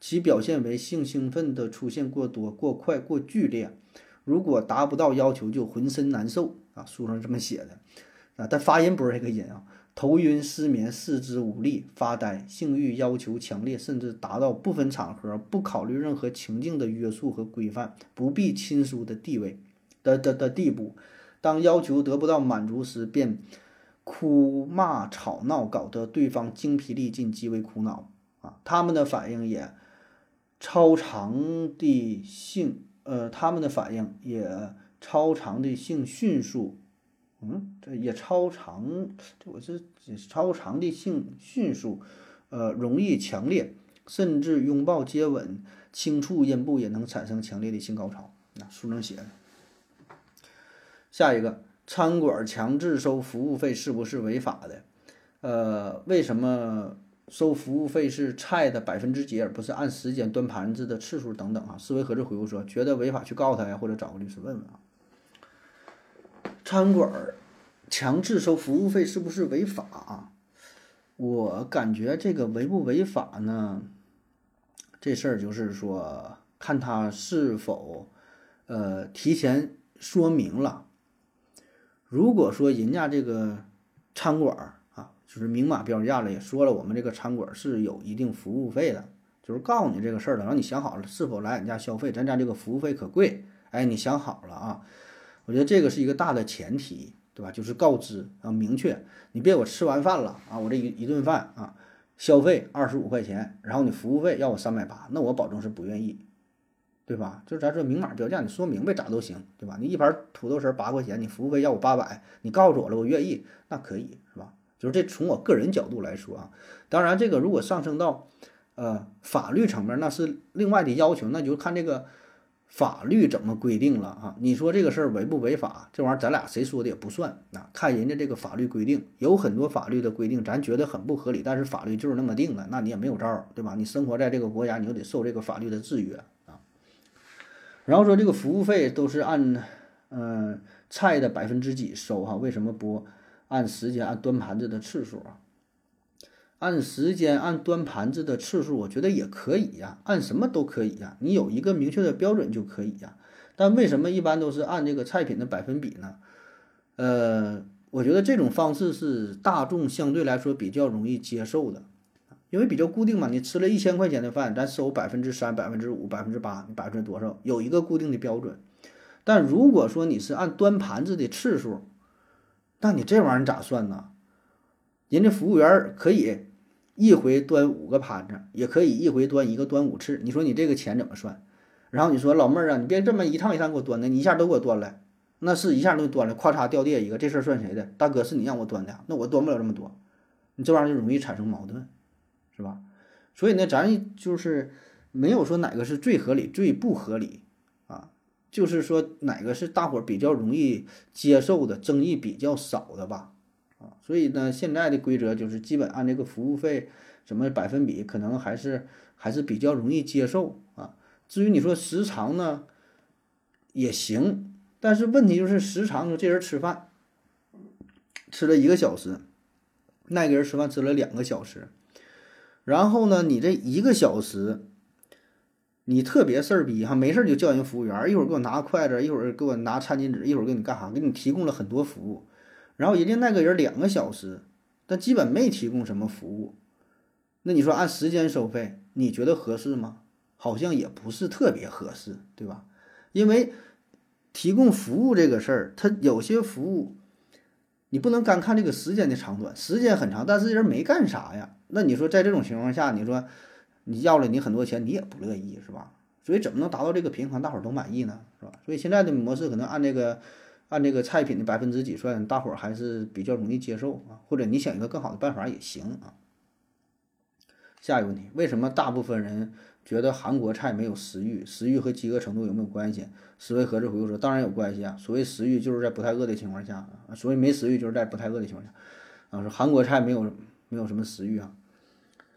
其表现为性兴奋的出现过多、过快、过剧烈。如果达不到要求，就浑身难受啊，书上这么写的啊，但发音不是这个音啊。头晕、失眠、四肢无力、发呆，性欲要求强烈，甚至达到不分场合、不考虑任何情境的约束和规范，不必亲疏的地位。的的的地步，当要求得不到满足时，便哭骂吵闹，搞得对方精疲力尽，极为苦恼啊！他们的反应也超长的性，呃，他们的反应也超长的性迅速，嗯，这也超长，这我这超长的性迅速，呃，容易强烈，甚至拥抱、接吻、轻触阴部也能产生强烈的性高潮。那书上写的。下一个，餐馆强制收服务费是不是违法的？呃，为什么收服务费是菜的百分之几，而不是按时间端盘子的次数等等啊？思维盒子回复说，觉得违法去告他呀，或者找个律师问问啊。餐馆强制收服务费是不是违法啊？我感觉这个违不违法呢？这事儿就是说，看他是否呃提前说明了。如果说人家这个餐馆儿啊，就是明码标价了，也说了我们这个餐馆是有一定服务费的，就是告诉你这个事儿了，让你想好了是否来俺家消费，咱家这个服务费可贵，哎，你想好了啊？我觉得这个是一个大的前提，对吧？就是告知啊，明确，你别我吃完饭了啊，我这一一顿饭啊，消费二十五块钱，然后你服务费要我三百八，那我保证是不愿意。对吧？就咱说明码标价，你说明白咋都行，对吧？你一盘土豆丝八块钱，你服务费要我八百，你告诉我了，我愿意，那可以，是吧？就是这从我个人角度来说啊，当然这个如果上升到呃法律层面，那是另外的要求，那就看这个法律怎么规定了啊。你说这个事儿违不违法？这玩意儿咱俩谁说的也不算啊，看人家这个法律规定，有很多法律的规定咱觉得很不合理，但是法律就是那么定的，那你也没有招儿，对吧？你生活在这个国家，你就得受这个法律的制约。然后说这个服务费都是按，嗯，菜的百分之几收哈？为什么不按时间按端盘子的次数啊？按时间按端盘子的次数，我觉得也可以呀，按什么都可以呀，你有一个明确的标准就可以呀。但为什么一般都是按这个菜品的百分比呢？呃，我觉得这种方式是大众相对来说比较容易接受的。因为比较固定嘛，你吃了一千块钱的饭，咱收百分之三、百分之五、百分之八，百分之多少？有一个固定的标准。但如果说你是按端盘子的次数，那你这玩意儿咋算呢？人家服务员可以一回端五个盘子，也可以一回端一个端五次。你说你这个钱怎么算？然后你说老妹儿啊，你别这么一趟一趟给我端的，你一下都给我端来，那是一下都端了，咵嚓掉地下一个，这事儿算谁的？大哥是你让我端的，那我端不了这么多，你这玩意儿就容易产生矛盾。是吧？所以呢，咱就是没有说哪个是最合理、最不合理啊，就是说哪个是大伙比较容易接受的、争议比较少的吧，啊，所以呢，现在的规则就是基本按这个服务费什么百分比，可能还是还是比较容易接受啊。至于你说时长呢，也行，但是问题就是时长，说这人吃饭吃了一个小时，那个人吃饭吃了两个小时。然后呢，你这一个小时，你特别事儿逼哈，没事儿就叫人服务员，一会儿给我拿筷子，一会儿给我拿餐巾纸，一会儿给你干啥？给你提供了很多服务。然后人家那个人两个小时，但基本没提供什么服务那你说按时间收费，你觉得合适吗？好像也不是特别合适，对吧？因为提供服务这个事儿，它有些服务你不能干看这个时间的长短，时间很长，但是人没干啥呀。那你说在这种情况下，你说你要了你很多钱，你也不乐意，是吧？所以怎么能达到这个平衡，大伙儿都满意呢，是吧？所以现在的模式可能按这个按这个菜品的百分之几算，大伙儿还是比较容易接受啊。或者你想一个更好的办法也行啊。下一个问题，为什么大部分人觉得韩国菜没有食欲？食欲和饥饿程度有没有关系？思维盒子回复说，当然有关系啊。所谓食欲就是在不太饿的情况下啊，所谓没食欲就是在不太饿的情况下啊。说韩国菜没有没有什么食欲啊。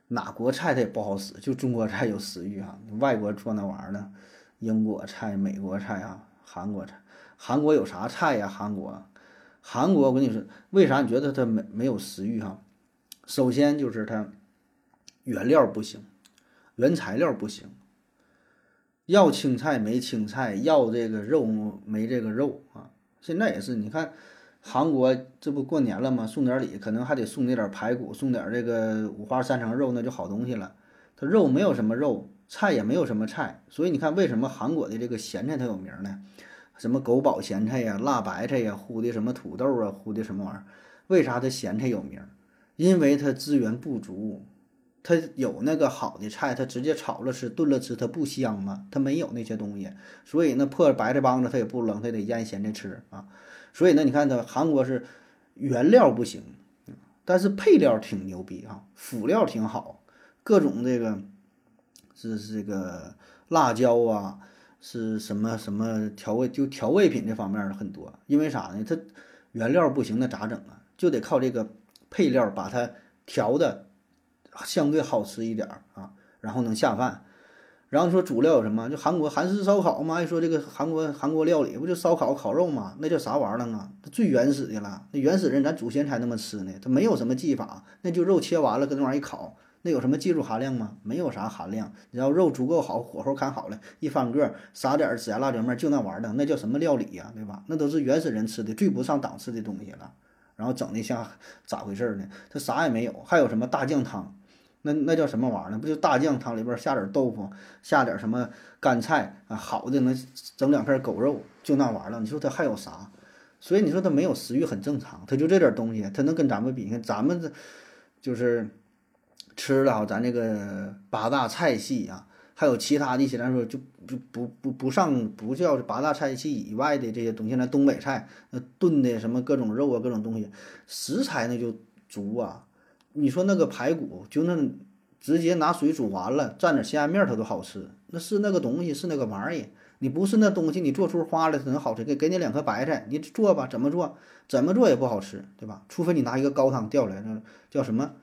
哪国菜它也不好使，就中国菜有食欲哈。外国做那玩意儿呢，英国菜、美国菜啊，韩国菜，韩国有啥菜呀？韩国，韩国我跟你说，为啥你觉得它没没有食欲哈？首先就是它原料不行，原材料不行，要青菜没青菜，要这个肉没这个肉啊。现在也是，你看。韩国这不过年了吗？送点礼，可能还得送那点排骨，送点这个五花三层肉，那就好东西了。它肉没有什么肉，菜也没有什么菜，所以你看为什么韩国的这个咸菜它有名呢？什么狗宝咸菜呀、辣白菜呀、烀的什么土豆啊、烀的什么玩意儿？为啥它咸菜有名？因为它资源不足，它有那个好的菜，它直接炒了吃、炖了吃，它不香吗？它没有那些东西，所以那破白菜帮子它也不扔，它得腌咸菜吃啊。所以呢，你看它韩国是原料不行，但是配料挺牛逼啊，辅料挺好，各种这个是这个辣椒啊，是什么什么调味就调味品这方面很多。因为啥呢？它原料不行，那咋整啊？就得靠这个配料把它调的相对好吃一点啊，然后能下饭。然后说主料有什么？就韩国韩式烧烤嘛。一说这个韩国韩国料理不就烧烤烤肉嘛？那叫啥玩意儿啊？最原始的了。那原始人咱祖先才那么吃呢。他没有什么技法，那就肉切完了跟那玩意儿一烤，那有什么技术含量吗？没有啥含量。只要肉足够好，火候看好了，一翻个撒点孜然辣椒面，就那玩意儿，那叫什么料理呀？对吧？那都是原始人吃的最不上档次的东西了。然后整的像咋回事呢？他啥也没有，还有什么大酱汤？那那叫什么玩意儿呢？不就大酱汤里边下点豆腐，下点什么干菜啊？好的，能整两片狗肉，就那玩意儿了。你说它还有啥？所以你说它没有食欲很正常。它就这点东西，它能跟咱们比？你看咱们这就是吃了，咱这个八大菜系啊，还有其他的一些，咱说就就不不不上不叫八大菜系以外的这些东西。那东北菜那炖的什么各种肉啊，各种东西，食材那就足啊。你说那个排骨，就那直接拿水煮完了，蘸点鲜虾面，它都好吃。那是那个东西，是那个玩意儿。你不是那东西，你做出花来它能好吃？给给你两颗白菜，你做吧，怎么做？怎么做也不好吃，对吧？除非你拿一个高汤调来，那叫什么？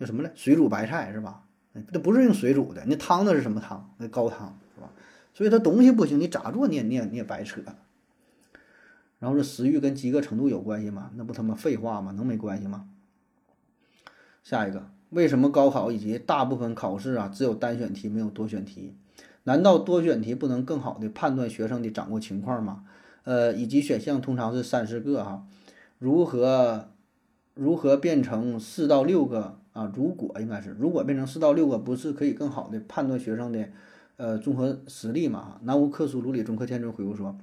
叫什么来？水煮白菜是吧？那不是用水煮的，那汤那是什么汤？那高汤是吧？所以它东西不行，你咋做你也你也你也白扯。然后这食欲跟饥饿程度有关系吗？那不他妈废话吗？能没关系吗？下一个，为什么高考以及大部分考试啊只有单选题没有多选题？难道多选题不能更好的判断学生的掌握情况吗？呃，以及选项通常是三四个哈，如何如何变成四到六个啊？如果应该是如果变成四到六个，不是可以更好的判断学生的呃综合实力吗？南无克苏鲁里中科天尊回复说，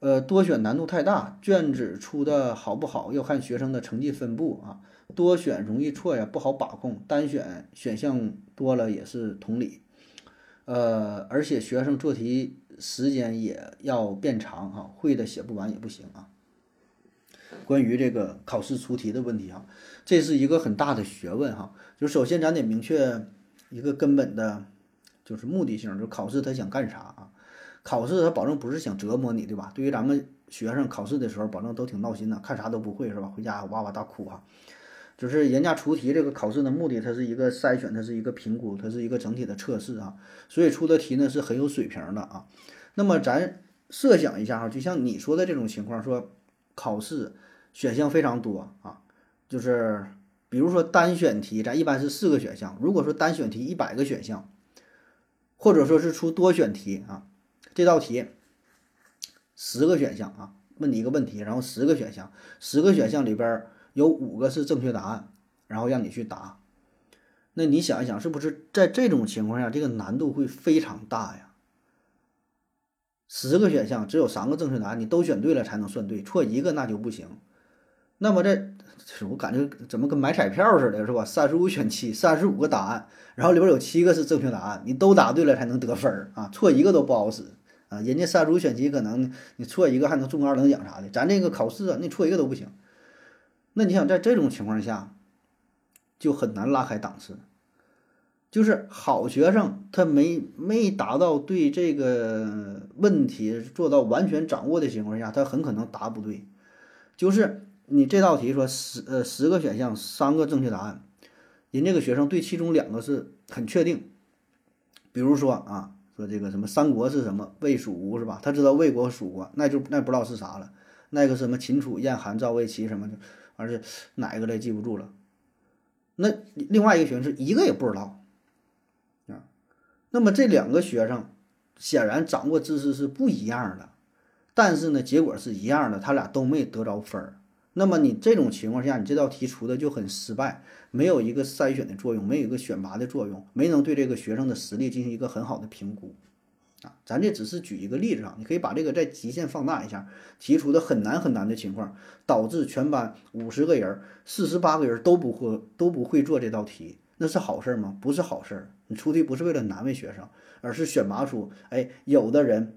呃，多选难度太大，卷子出的好不好要看学生的成绩分布啊。多选容易错呀，不好把控；单选选项多了也是同理。呃，而且学生做题时间也要变长哈，会的写不完也不行啊。关于这个考试出题的问题啊，这是一个很大的学问哈。就首先咱得明确一个根本的，就是目的性，就是考试他想干啥啊？考试他保证不是想折磨你，对吧？对于咱们学生考试的时候，保证都挺闹心的，看啥都不会是吧？回家哇哇大哭哈。就是人家出题这个考试的目的，它是一个筛选，它是一个评估，它是一个整体的测试啊，所以出的题呢是很有水平的啊。那么咱设想一下哈，就像你说的这种情况，说考试选项非常多啊，就是比如说单选题，咱一般是四个选项，如果说单选题一百个选项，或者说是出多选题啊，这道题十个选项啊，问你一个问题，然后十个选项，十个选项里边。有五个是正确答案，然后让你去答。那你想一想，是不是在这种情况下，这个难度会非常大呀？十个选项只有三个正确答案，你都选对了才能算对，错一个那就不行。那么这，我感觉怎么跟买彩票似的，是吧？三十五选七，三十五个答案，然后里边有七个是正确答案，你都答对了才能得分儿啊，错一个都不好使啊。人家三十五选七可能你错一个还能中个二等奖啥的，咱这个考试啊，你错一个都不行。那你想在这种情况下，就很难拉开档次。就是好学生，他没没达到对这个问题做到完全掌握的情况下，他很可能答不对。就是你这道题说十呃十个选项三个正确答案，人这个学生对其中两个是很确定。比如说啊，说这个什么三国是什么魏蜀吴是吧？他知道魏国蜀国，那就那不知道是啥了。那个什么秦楚燕韩赵魏齐什么的，而且哪一个来记不住了。那另外一个学生是一个也不知道啊。那么这两个学生显然掌握知识是不一样的，但是呢，结果是一样的，他俩都没得着分儿。那么你这种情况下，你这道题出的就很失败，没有一个筛选的作用，没有一个选拔的作用，没能对这个学生的实力进行一个很好的评估。啊，咱这只是举一个例子啊，你可以把这个再极限放大一下，提出的很难很难的情况，导致全班五十个人、四十八个人都不会都不会做这道题。那是好事吗？不是好事。你出题不是为了难为学生，而是选拔出，哎，有的人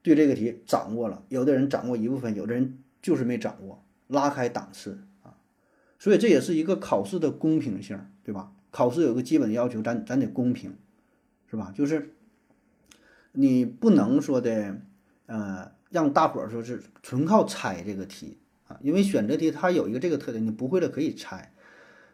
对这个题掌握了，有的人掌握一部分，有的人就是没掌握，拉开档次啊。所以这也是一个考试的公平性，对吧？考试有个基本要求，咱咱得公平，是吧？就是你不能说的，呃，让大伙儿说是纯靠猜这个题啊，因为选择题它有一个这个特点，你不会了可以猜。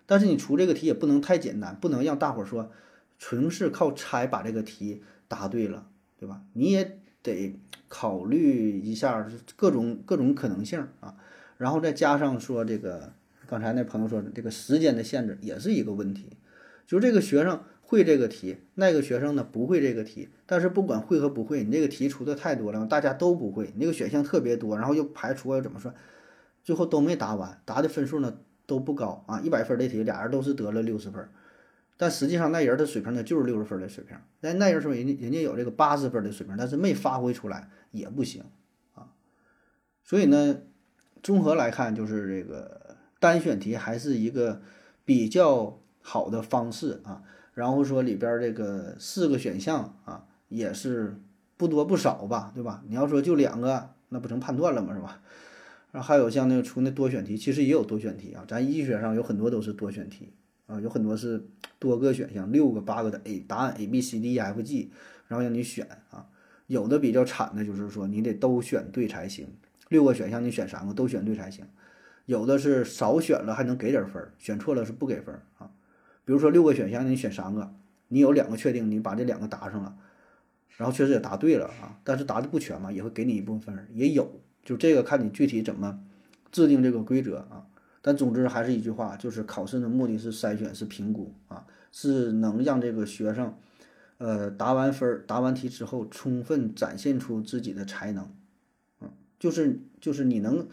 但是你出这个题也不能太简单，不能让大伙儿说纯是靠猜把这个题答对了，对吧？你也得考虑一下各种各种可能性啊，然后再加上说这个刚才那朋友说的这个时间的限制也是一个问题，就是这个学生会这个题，那个学生呢不会这个题，但是不管会和不会，你这个题出的太多了，大家都不会，你这个选项特别多，然后又排除又怎么说，最后都没答完，答的分数呢？都不高啊，一百分的题，俩人都是得了六十分，但实际上那人的水平呢就是六十分的水平。但那人说人家人家有这个八十分的水平，但是没发挥出来也不行啊。所以呢，综合来看，就是这个单选题还是一个比较好的方式啊。然后说里边这个四个选项啊，也是不多不少吧，对吧？你要说就两个，那不成判断了吗？是吧？然后还有像那个出那多选题，其实也有多选题啊。咱医学上有很多都是多选题啊，有很多是多个选项，六个八个的 A 答案 A B C D E F G，然后让你选啊。有的比较惨的就是说你得都选对才行，六个选项你选三个都选对才行。有的是少选了还能给点分，选错了是不给分啊。比如说六个选项你选三个，你有两个确定，你把这两个答上了，然后确实也答对了啊，但是答的不全嘛，也会给你一部分分，也有。就这个看你具体怎么制定这个规则啊，但总之还是一句话，就是考试的目的是筛选，是评估啊，是能让这个学生，呃，答完分、答完题之后，充分展现出自己的才能，嗯，就是就是你能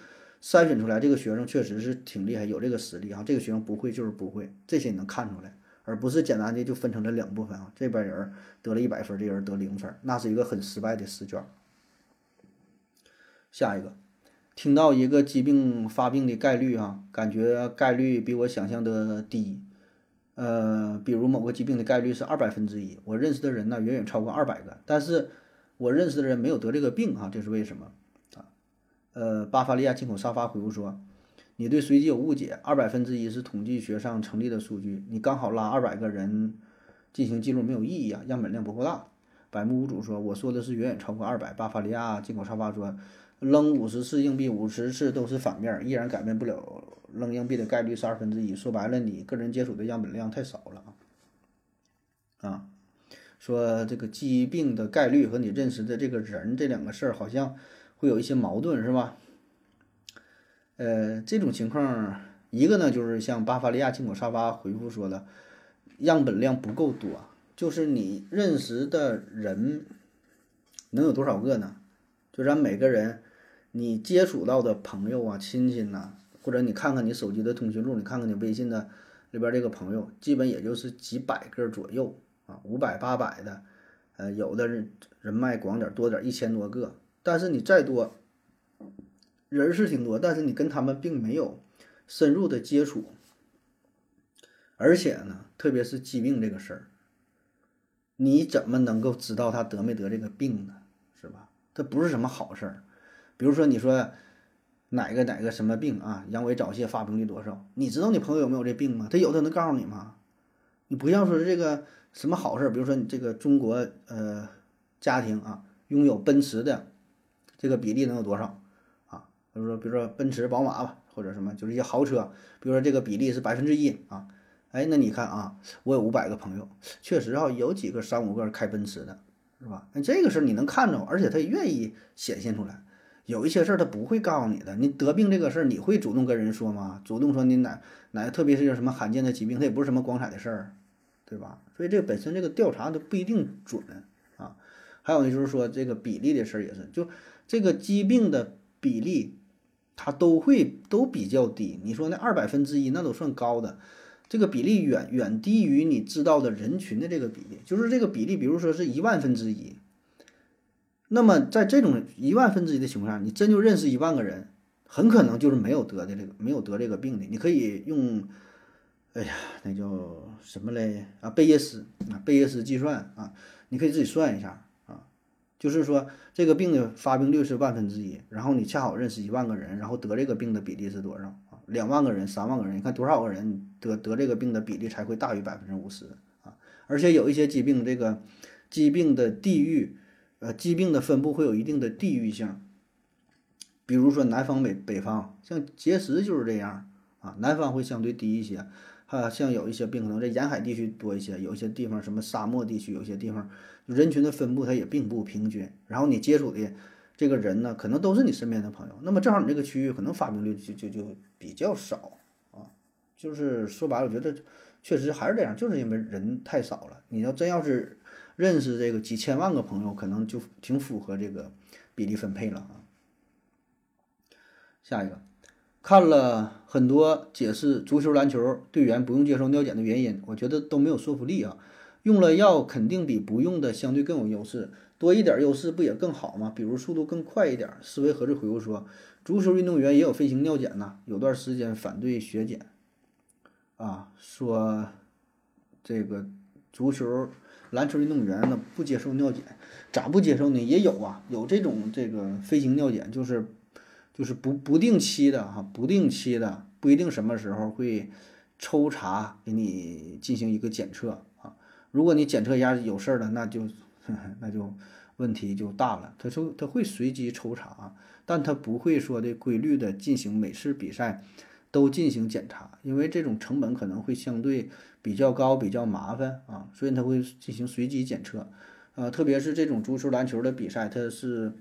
筛选出来这个学生确实是挺厉害，有这个实力啊，这个学生不会就是不会，这些你能看出来，而不是简单的就分成了两部分啊，这边人得了一百分，这人得零分，那是一个很失败的试卷。下一个，听到一个疾病发病的概率啊，感觉概率比我想象的低。呃，比如某个疾病的概率是二百分之一，我认识的人呢远远超过二百个，但是我认识的人没有得这个病啊，这是为什么？呃，巴伐利亚进口沙发回复说，你对随机有误解，二百分之一是统计学上成立的数据，你刚好拉二百个人进行记录没有意义啊，样本量不够大。百目无主说，我说的是远远超过二百。巴伐利亚进口沙发说。扔五十次硬币，五十次都是反面，依然改变不了扔硬币的概率是二分之一。说白了，你个人接触的样本量太少了啊！啊，说这个疾病的概率和你认识的这个人这两个事儿好像会有一些矛盾，是吧？呃，这种情况，一个呢就是像巴伐利亚进口沙发回复说的，样本量不够多，就是你认识的人能有多少个呢？就咱每个人。你接触到的朋友啊、亲戚呐，或者你看看你手机的通讯录，你看看你微信的里边这个朋友，基本也就是几百个左右啊，五百八百的，呃，有的人人脉广点多点，一千多个。但是你再多，人是挺多，但是你跟他们并没有深入的接触，而且呢，特别是疾病这个事儿，你怎么能够知道他得没得这个病呢？是吧？这不是什么好事儿。比如说，你说哪个哪个什么病啊，阳痿早泄发病率多少？你知道你朋友有没有这病吗？他有，他能告诉你吗？你不像说这个什么好事儿，比如说你这个中国呃家庭啊，拥有奔驰的这个比例能有多少啊？比如说，比如说奔驰、宝马吧，或者什么，就是一些豪车，比如说这个比例是百分之一啊。哎，那你看啊，我有五百个朋友，确实啊，有几个三五个开奔驰的，是吧？那这个事儿你能看着，而且他也愿意显现出来。有一些事儿他不会告诉你的，你得病这个事儿，你会主动跟人说吗？主动说你哪哪，特别是什么罕见的疾病，它也不是什么光彩的事儿，对吧？所以这个本身这个调查都不一定准啊。还有呢，就是说这个比例的事儿也是，就这个疾病的比例，它都会都比较低。你说那二百分之一，那都算高的，这个比例远远低于你知道的人群的这个比例。就是这个比例，比如说是一万分之一。那么，在这种一万分之一的情况下，你真就认识一万个人，很可能就是没有得的这个没有得这个病的。你可以用，哎呀，那叫什么嘞？啊，贝叶斯啊，贝叶斯计算啊，你可以自己算一下。就是说，这个病的发病率是万分之一，然后你恰好认识一万个人，然后得这个病的比例是多少啊？两万个人、三万个人，你看多少个人得得这个病的比例才会大于百分之五十啊？而且有一些疾病，这个疾病的地域。呃，疾病的分布会有一定的地域性，比如说南方北北方，像结石就是这样啊，南方会相对低一些，啊，像有一些病可能在沿海地区多一些，有一些地方什么沙漠地区，有些地方人群的分布它也并不平均，然后你接触的这个人呢，可能都是你身边的朋友，那么正好你这个区域可能发病率就就就比较少啊，就是说白了，我觉得确实还是这样，就是因为人太少了，你要真要是。认识这个几千万个朋友，可能就挺符合这个比例分配了啊。下一个，看了很多解释足球、篮球队员不用接受尿检的原因，我觉得都没有说服力啊。用了药肯定比不用的相对更有优势，多一点优势不也更好吗？比如速度更快一点。思维盒子回复说，足球运动员也有飞行尿检呐，有段时间反对血检啊，说这个足球。篮球运动员呢不接受尿检，咋不接受呢？也有啊，有这种这个飞行尿检，就是就是不不定期的哈，不定期的，不一定什么时候会抽查给你进行一个检测。如果你检测一下有事儿了，那就 那就问题就大了。他说他会随机抽查，但他不会说的规律的进行每次比赛都进行检查，因为这种成本可能会相对。比较高，比较麻烦啊，所以他会进行随机检测，呃，特别是这种足球、篮球的比赛，它是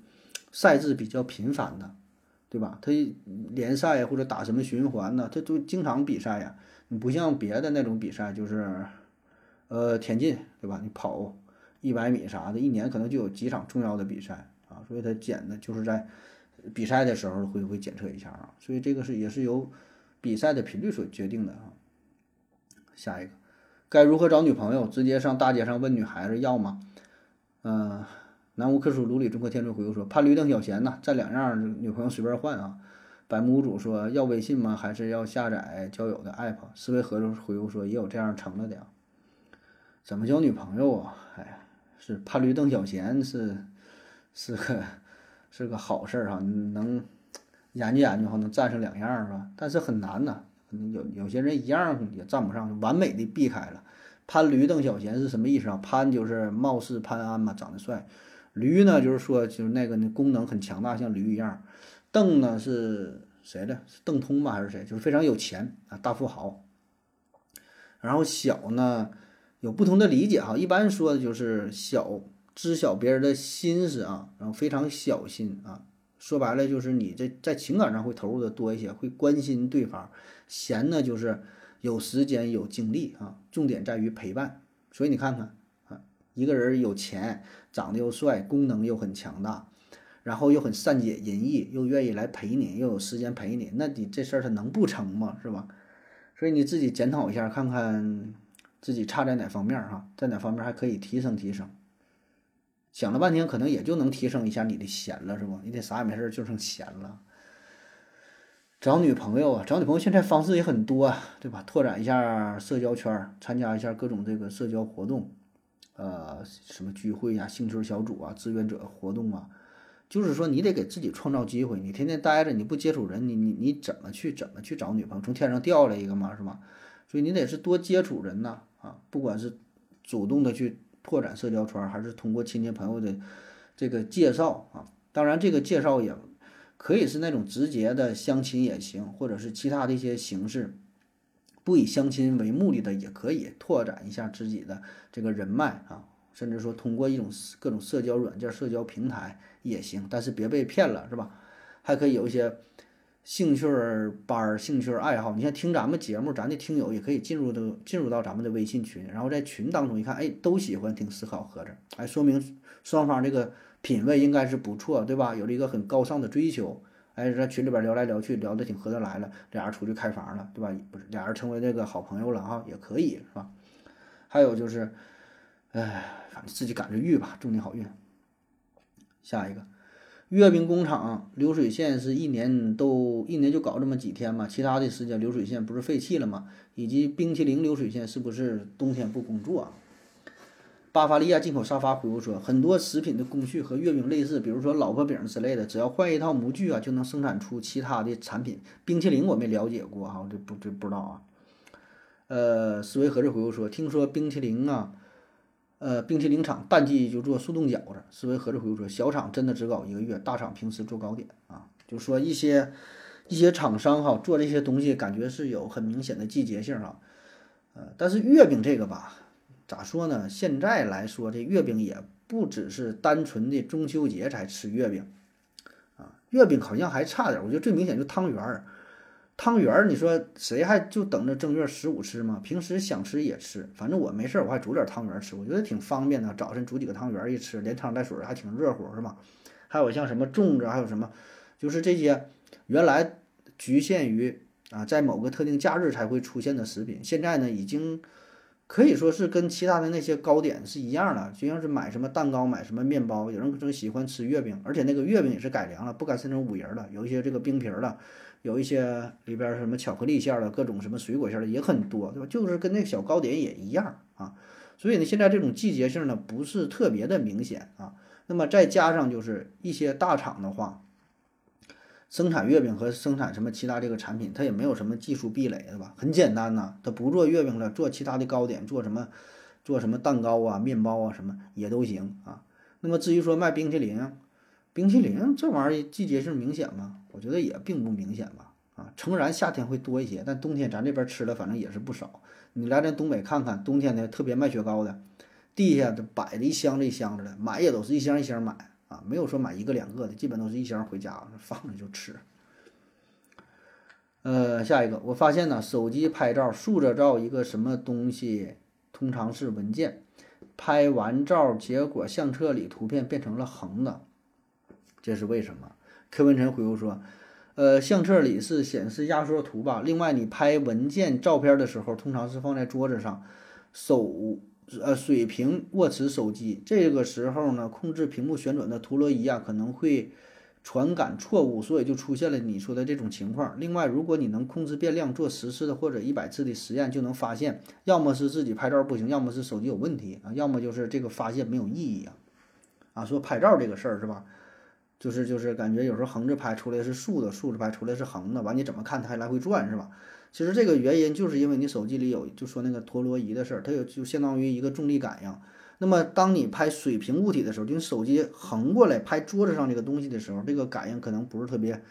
赛制比较频繁的，对吧？它联赛或者打什么循环呢？它都经常比赛呀。你不像别的那种比赛，就是呃田径，对吧？你跑一百米啥的，一年可能就有几场重要的比赛啊，所以他检的就是在比赛的时候会会检测一下啊，所以这个是也是由比赛的频率所决定的啊。下一个，该如何找女朋友？直接上大街上问女孩子要吗？嗯，南无克苏鲁里中国天尊回复说：怕驴邓小闲呐，这两样女朋友随便换啊。百木屋主说：要微信吗？还是要下载交友的 app？思维合作回复说：也有这样成了的。怎么交女朋友啊？哎呀，是潘驴邓小闲是是个是个好事儿哈，能研究研究哈，能占上两样是吧？但是很难呐。有有些人一样也占不上，完美的避开了。潘驴邓小闲是什么意思啊？潘就是貌似潘安嘛，长得帅；驴呢，就是说就是那个那功能很强大，像驴一样。邓呢是谁的？是邓通吧还是谁？就是非常有钱啊，大富豪。然后小呢有不同的理解哈，一般说的就是小，知晓别人的心思啊，然后非常小心啊。说白了就是你这在情感上会投入的多一些，会关心对方。闲呢就是有时间有精力啊，重点在于陪伴。所以你看看啊，一个人有钱，长得又帅，功能又很强大，然后又很善解人意，又愿意来陪你，又有时间陪你，那你这事儿他能不成吗？是吧？所以你自己检讨一下，看看自己差在哪方面儿哈，在哪方面还可以提升提升。想了半天，可能也就能提升一下你的闲了，是不？你得啥也没事儿，就剩闲了。找女朋友啊，找女朋友现在方式也很多啊，对吧？拓展一下社交圈儿，参加一下各种这个社交活动，呃，什么聚会呀、兴趣小组啊、志愿者活动啊，就是说你得给自己创造机会。你天天待着，你不接触人，你你你怎么去怎么去找女朋友？从天上掉下来一个嘛，是吧？所以你得是多接触人呐，啊不管是主动的去拓展社交圈，还是通过亲戚朋友的这个介绍啊，当然这个介绍也。可以是那种直接的相亲也行，或者是其他的一些形式，不以相亲为目的的也可以拓展一下自己的这个人脉啊，甚至说通过一种各种社交软件、社交平台也行，但是别被骗了，是吧？还可以有一些兴趣班、兴趣爱好。你像听咱们节目，咱的听友也可以进入到进入到咱们的微信群，然后在群当中一看，哎，都喜欢听思考盒子，哎，说明双方这个。品味应该是不错，对吧？有了一个很高尚的追求，哎，在群里边聊来聊去，聊得挺合得来了，俩人出去开房了，对吧？不是，俩人成为这个好朋友了哈，也可以，是吧？还有就是，哎，反正自己赶着遇吧，祝你好运。下一个，月饼工厂流水线是一年都一年就搞这么几天嘛？其他的时间流水线不是废弃了吗？以及冰淇淋流水线是不是冬天不工作？巴伐利亚进口沙发回复说，很多食品的工序和月饼类似，比如说老婆饼之类的，只要换一套模具啊，就能生产出其他的产品。冰淇淋我没了解过哈，这不这不知道啊。呃，思维盒子回复说，听说冰淇淋啊，呃，冰淇淋厂淡季就做速冻饺子。思维盒子回复说，小厂真的只搞一个月，大厂平时做糕点啊。就说一些一些厂商哈，做这些东西感觉是有很明显的季节性哈。呃，但是月饼这个吧。咋说呢？现在来说，这月饼也不只是单纯的中秋节才吃月饼，啊，月饼好像还差点。我觉得最明显就汤圆儿，汤圆儿，你说谁还就等着正月十五吃吗？平时想吃也吃，反正我没事儿，我还煮点汤圆吃，我觉得挺方便的。早晨煮几个汤圆一吃，连汤带水还挺热乎，是吧？还有像什么粽子，还有什么，就是这些原来局限于啊，在某个特定假日才会出现的食品，现在呢已经。可以说是跟其他的那些糕点是一样的，就像是买什么蛋糕、买什么面包，有人就喜欢吃月饼，而且那个月饼也是改良了，不改成成五仁了，有一些这个冰皮儿的，有一些里边什么巧克力馅的，各种什么水果馅的也很多，对吧？就是跟那个小糕点也一样啊。所以呢，现在这种季节性呢不是特别的明显啊。那么再加上就是一些大厂的话。生产月饼和生产什么其他这个产品，它也没有什么技术壁垒，对吧？很简单呐，它不做月饼了，做其他的糕点，做什么，做什么蛋糕啊、面包啊，什么也都行啊。那么至于说卖冰淇淋，冰淇淋这玩意儿季节性明显吗？我觉得也并不明显吧。啊，诚然夏天会多一些，但冬天咱这边吃的反正也是不少。你来咱东北看看，冬天的特别卖雪糕的，地下都摆着一箱子一箱子的，买也都是一箱一箱买。啊，没有说买一个两个的，基本都是一箱回家放着就吃。呃，下一个，我发现呢，手机拍照竖着照一个什么东西，通常是文件，拍完照结果相册里图片变成了横的，这是为什么？柯文晨回复说，呃，相册里是显示压缩图吧？另外，你拍文件照片的时候，通常是放在桌子上，手。呃，水平握持手机，这个时候呢，控制屏幕旋转的陀螺仪啊，可能会传感错误，所以就出现了你说的这种情况。另外，如果你能控制变量，做十次的或者一百次的实验，就能发现，要么是自己拍照不行，要么是手机有问题啊，要么就是这个发现没有意义啊。啊，说拍照这个事儿是吧？就是就是感觉有时候横着拍出来是竖的，竖着拍出来是横的，完你怎么看它还来回转是吧？其实这个原因就是因为你手机里有，就说那个陀螺仪的事儿，它有就相当于一个重力感应。那么当你拍水平物体的时候，就你手机横过来拍桌子上这个东西的时候，这个感应可能不是特别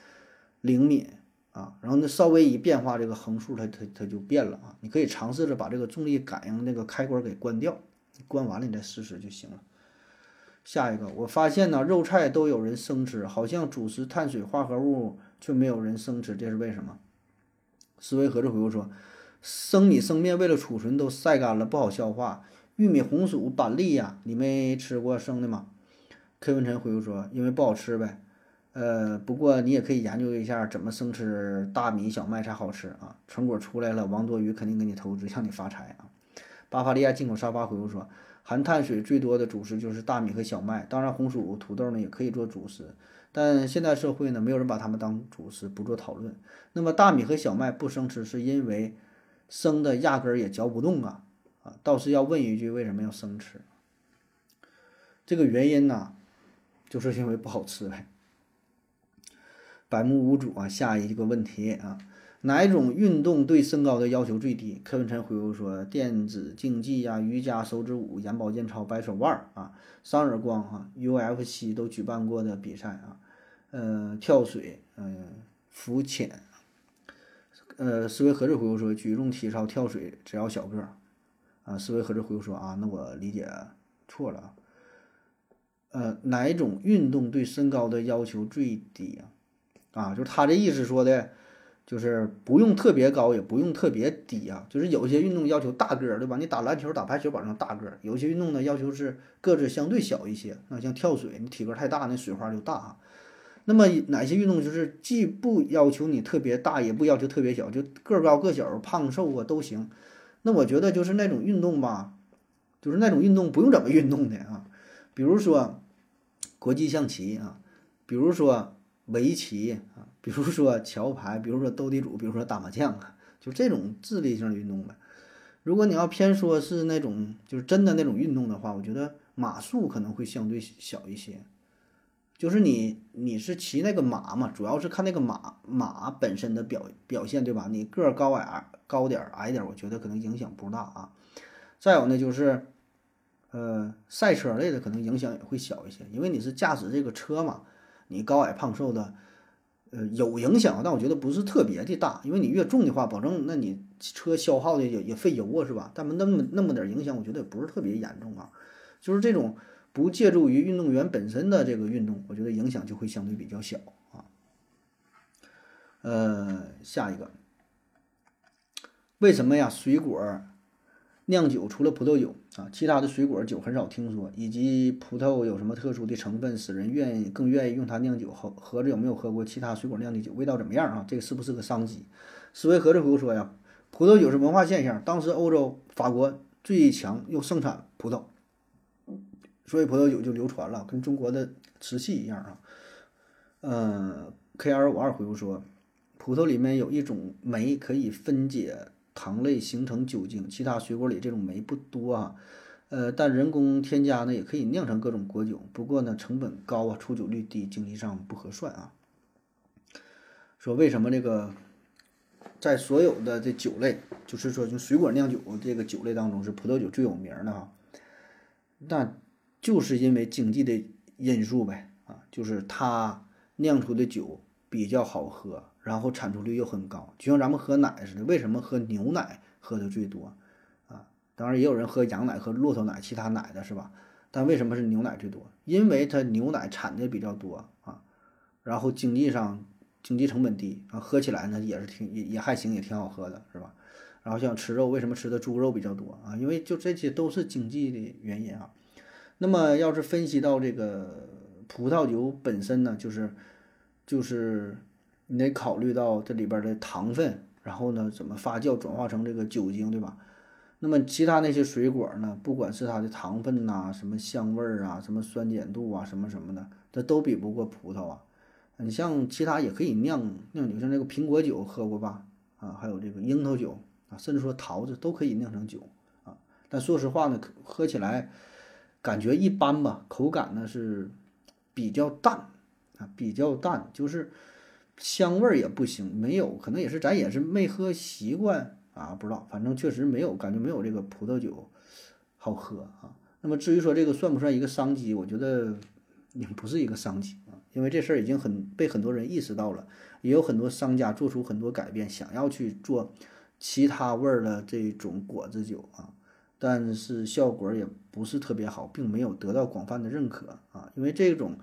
灵敏啊。然后那稍微一变化，这个横竖它它它就变了啊。你可以尝试着把这个重力感应那个开关给关掉，关完了你再试试就行了。下一个，我发现呢，肉菜都有人生吃，好像主食、碳水化合物却没有人生吃，这是为什么？思维盒子回复说：“生米生面为了储存都晒干了，不好消化。玉米、红薯、板栗呀，你没吃过生的吗？”柯文晨回复说：“因为不好吃呗。呃，不过你也可以研究一下怎么生吃大米小麦才好吃啊。成果出来了，王多鱼肯定给你投资，让你发财啊。巴伐利亚进口沙发回复说，含碳水最多的主食就是大米和小麦，当然红薯、土豆呢也可以做主食，但现代社会呢，没有人把它们当主食，不做讨论。那么大米和小麦不生吃，是因为生的压根儿也嚼不动啊啊！倒是要问一句，为什么要生吃？这个原因呢，就是因为不好吃呗。百目无主啊，下一个问题啊，哪一种运动对身高的要求最低？柯文晨回复说，电子竞技呀、瑜伽、手指舞、眼保健操、掰手腕啊、三耳光啊、UFC 都举办过的比赛啊，呃，跳水，嗯，浮潜，呃，思维盒子回复说，举重、体操、跳水，只要小个儿啊。思维盒子回复说啊，那我理解错了啊。呃，哪种运动对身高的要求最低啊？啊，就是他这意思说的，就是不用特别高，也不用特别低啊。就是有些运动要求大个儿，对吧？你打篮球、打排球保证大个儿；有些运动呢要求是个子相对小一些。那像跳水，你体格太大，那水花就大啊。那么哪些运动就是既不要求你特别大，也不要求特别小，就个高个小、胖瘦啊都行？那我觉得就是那种运动吧，就是那种运动不用怎么运动的啊，比如说国际象棋啊，比如说。围棋啊，比如说桥牌，比如说斗地主，比如说打麻将啊，就这种智力性的运动呗。如果你要偏说是那种就是真的那种运动的话，我觉得马术可能会相对小一些。就是你你是骑那个马嘛，主要是看那个马马本身的表表现，对吧？你个儿高矮高点矮点，我觉得可能影响不大啊。再有呢，就是呃赛车类的可能影响也会小一些，因为你是驾驶这个车嘛。你高矮胖瘦的，呃，有影响，但我觉得不是特别的大，因为你越重的话，保证那你车消耗的也也费油啊，是吧？但那么那么点影响，我觉得也不是特别严重啊。就是这种不借助于运动员本身的这个运动，我觉得影响就会相对比较小啊。呃，下一个，为什么呀？水果？酿酒除了葡萄酒啊，其他的水果酒很少听说，以及葡萄有什么特殊的成分使人愿意更愿意用它酿酒？盒盒子有没有喝过其他水果酿的酒？味道怎么样啊？这个是不是个商机？思维盒子回复说呀，葡萄酒是文化现象，当时欧洲法国最强又盛产葡萄，所以葡萄酒就流传了，跟中国的瓷器一样啊。嗯，K 二五二回复说，葡萄里面有一种酶可以分解。糖类形成酒精，其他水果里这种酶不多啊，呃，但人工添加呢也可以酿成各种果酒，不过呢成本高啊，出酒率低，经济上不合算啊。说为什么这个在所有的这酒类，就是说就水果酿酒这个酒类当中是葡萄酒最有名的哈？那就是因为经济的因素呗啊，就是它酿出的酒比较好喝。然后产出率又很高，就像咱们喝奶似的。为什么喝牛奶喝的最多啊？当然也有人喝羊奶、喝骆驼奶、其他奶的是吧？但为什么是牛奶最多？因为它牛奶产的比较多啊，然后经济上经济成本低啊，喝起来呢也是挺也也还行，也挺好喝的是吧？然后像吃肉，为什么吃的猪肉比较多啊？因为就这些都是经济的原因啊。那么要是分析到这个葡萄酒本身呢，就是就是。你得考虑到这里边的糖分，然后呢，怎么发酵转化成这个酒精，对吧？那么其他那些水果呢，不管是它的糖分呐，什么香味儿啊，什么酸碱度啊，什么什么的，它都比不过葡萄啊。你像其他也可以酿酿酒，像这个苹果酒喝过吧？啊，还有这个樱桃酒啊，甚至说桃子都可以酿成酒啊。但说实话呢，喝起来感觉一般吧，口感呢是比较淡啊，比较淡，就是。香味儿也不行，没有，可能也是咱也是没喝习惯啊，不知道，反正确实没有感觉没有这个葡萄酒好喝啊。那么至于说这个算不算一个商机，我觉得也不是一个商机啊，因为这事儿已经很被很多人意识到了，也有很多商家做出很多改变，想要去做其他味儿的这种果子酒啊，但是效果也不是特别好，并没有得到广泛的认可啊，因为这种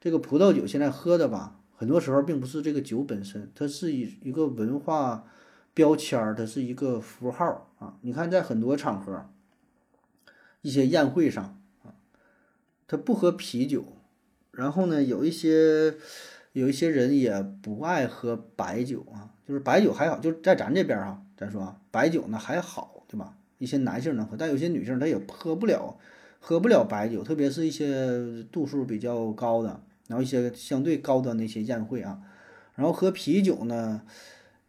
这个葡萄酒现在喝的吧。很多时候并不是这个酒本身，它是一一个文化标签儿，它是一个符号啊。你看，在很多场合，一些宴会上啊，他不喝啤酒，然后呢，有一些有一些人也不爱喝白酒啊，就是白酒还好，就在咱这边哈，咱说啊，白酒呢还好，对吧？一些男性能喝，但有些女性她也喝不了，喝不了白酒，特别是一些度数比较高的，然后一些相对高端的一些宴会啊，然后喝啤酒呢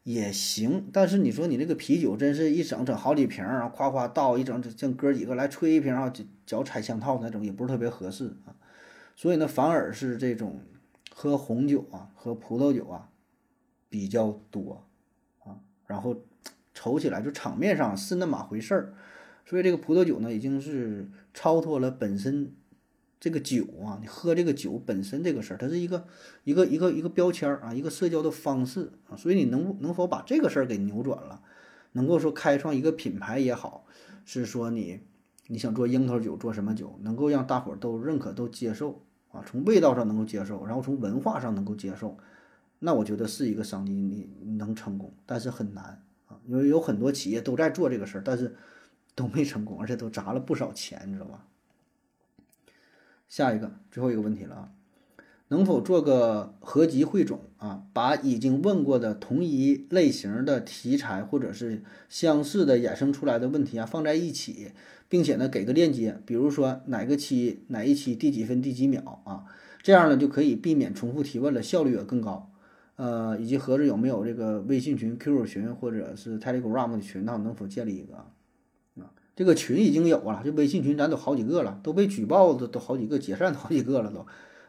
也行，但是你说你这个啤酒真是一整整好几瓶儿，夸夸倒一整，像哥几个来吹一瓶啊，脚踩枪套那种，也不是特别合适啊，所以呢，反而是这种喝红酒啊，喝葡萄酒啊比较多啊，然后。瞅起来就场面上是那么回事儿，所以这个葡萄酒呢，已经是超脱了本身这个酒啊，你喝这个酒本身这个事儿，它是一个一个一个一个标签啊，一个社交的方式啊，所以你能能否把这个事儿给扭转了，能够说开创一个品牌也好，是说你你想做樱桃酒做什么酒，能够让大伙儿都认可都接受啊，从味道上能够接受，然后从文化上能够接受，那我觉得是一个商机，你能成功，但是很难啊。因为有很多企业都在做这个事儿，但是都没成功，而且都砸了不少钱，你知道吧？下一个，最后一个问题了啊，能否做个合集汇总啊？把已经问过的同一类型的题材或者是相似的衍生出来的问题啊放在一起，并且呢给个链接，比如说哪个期哪一期第几分第几秒啊，这样呢就可以避免重复提问了，效率也更高。呃，以及合着有没有这个微信群、QQ 群或者是 Telegram 的群，那能否建立一个？这个群已经有了，这微信群咱都好几个了，都被举报的都好几个，解散好几个了都。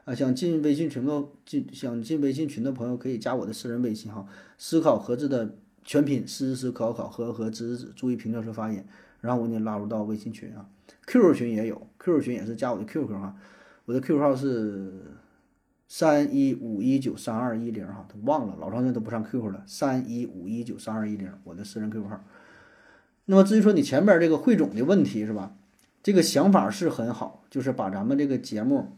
啊，想进微信群的进想进微信群的朋友可以加我的私人微信哈，思考盒子的全拼思思考考和和知知，注意平调式发言，然后我给你拉入到微信群啊。QQ 群也有，QQ 群也是加我的 QQ 哈，我的 QQ 号是。三一五一九三二一零哈，都忘了，老长时间都不上 QQ 了。三一五一九三二一零，我的私人 QQ 号。那么至于说你前边这个汇总的问题是吧？这个想法是很好，就是把咱们这个节目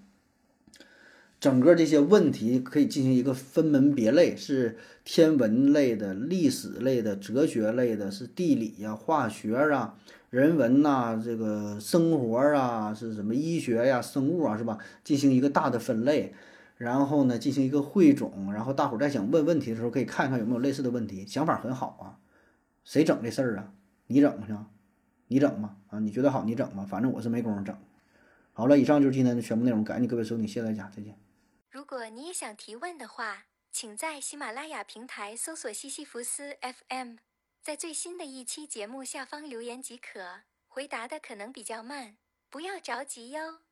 整个这些问题可以进行一个分门别类，是天文类的、历史类的、哲学类的，是地理呀、化学啊、人文呐、这个生活啊，是什么医学呀、生物啊，是吧？进行一个大的分类。然后呢，进行一个汇总，然后大伙儿在想问问题的时候，可以看看有没有类似的问题，想法很好啊。谁整这事儿啊？你整去，你整吧？啊，你觉得好，你整吧。反正我是没工夫整。好了，以上就是今天的全部内容，感谢各位收听，谢谢大家，再见。如果你也想提问的话，请在喜马拉雅平台搜索西西弗斯 FM，在最新的一期节目下方留言即可。回答的可能比较慢，不要着急哟。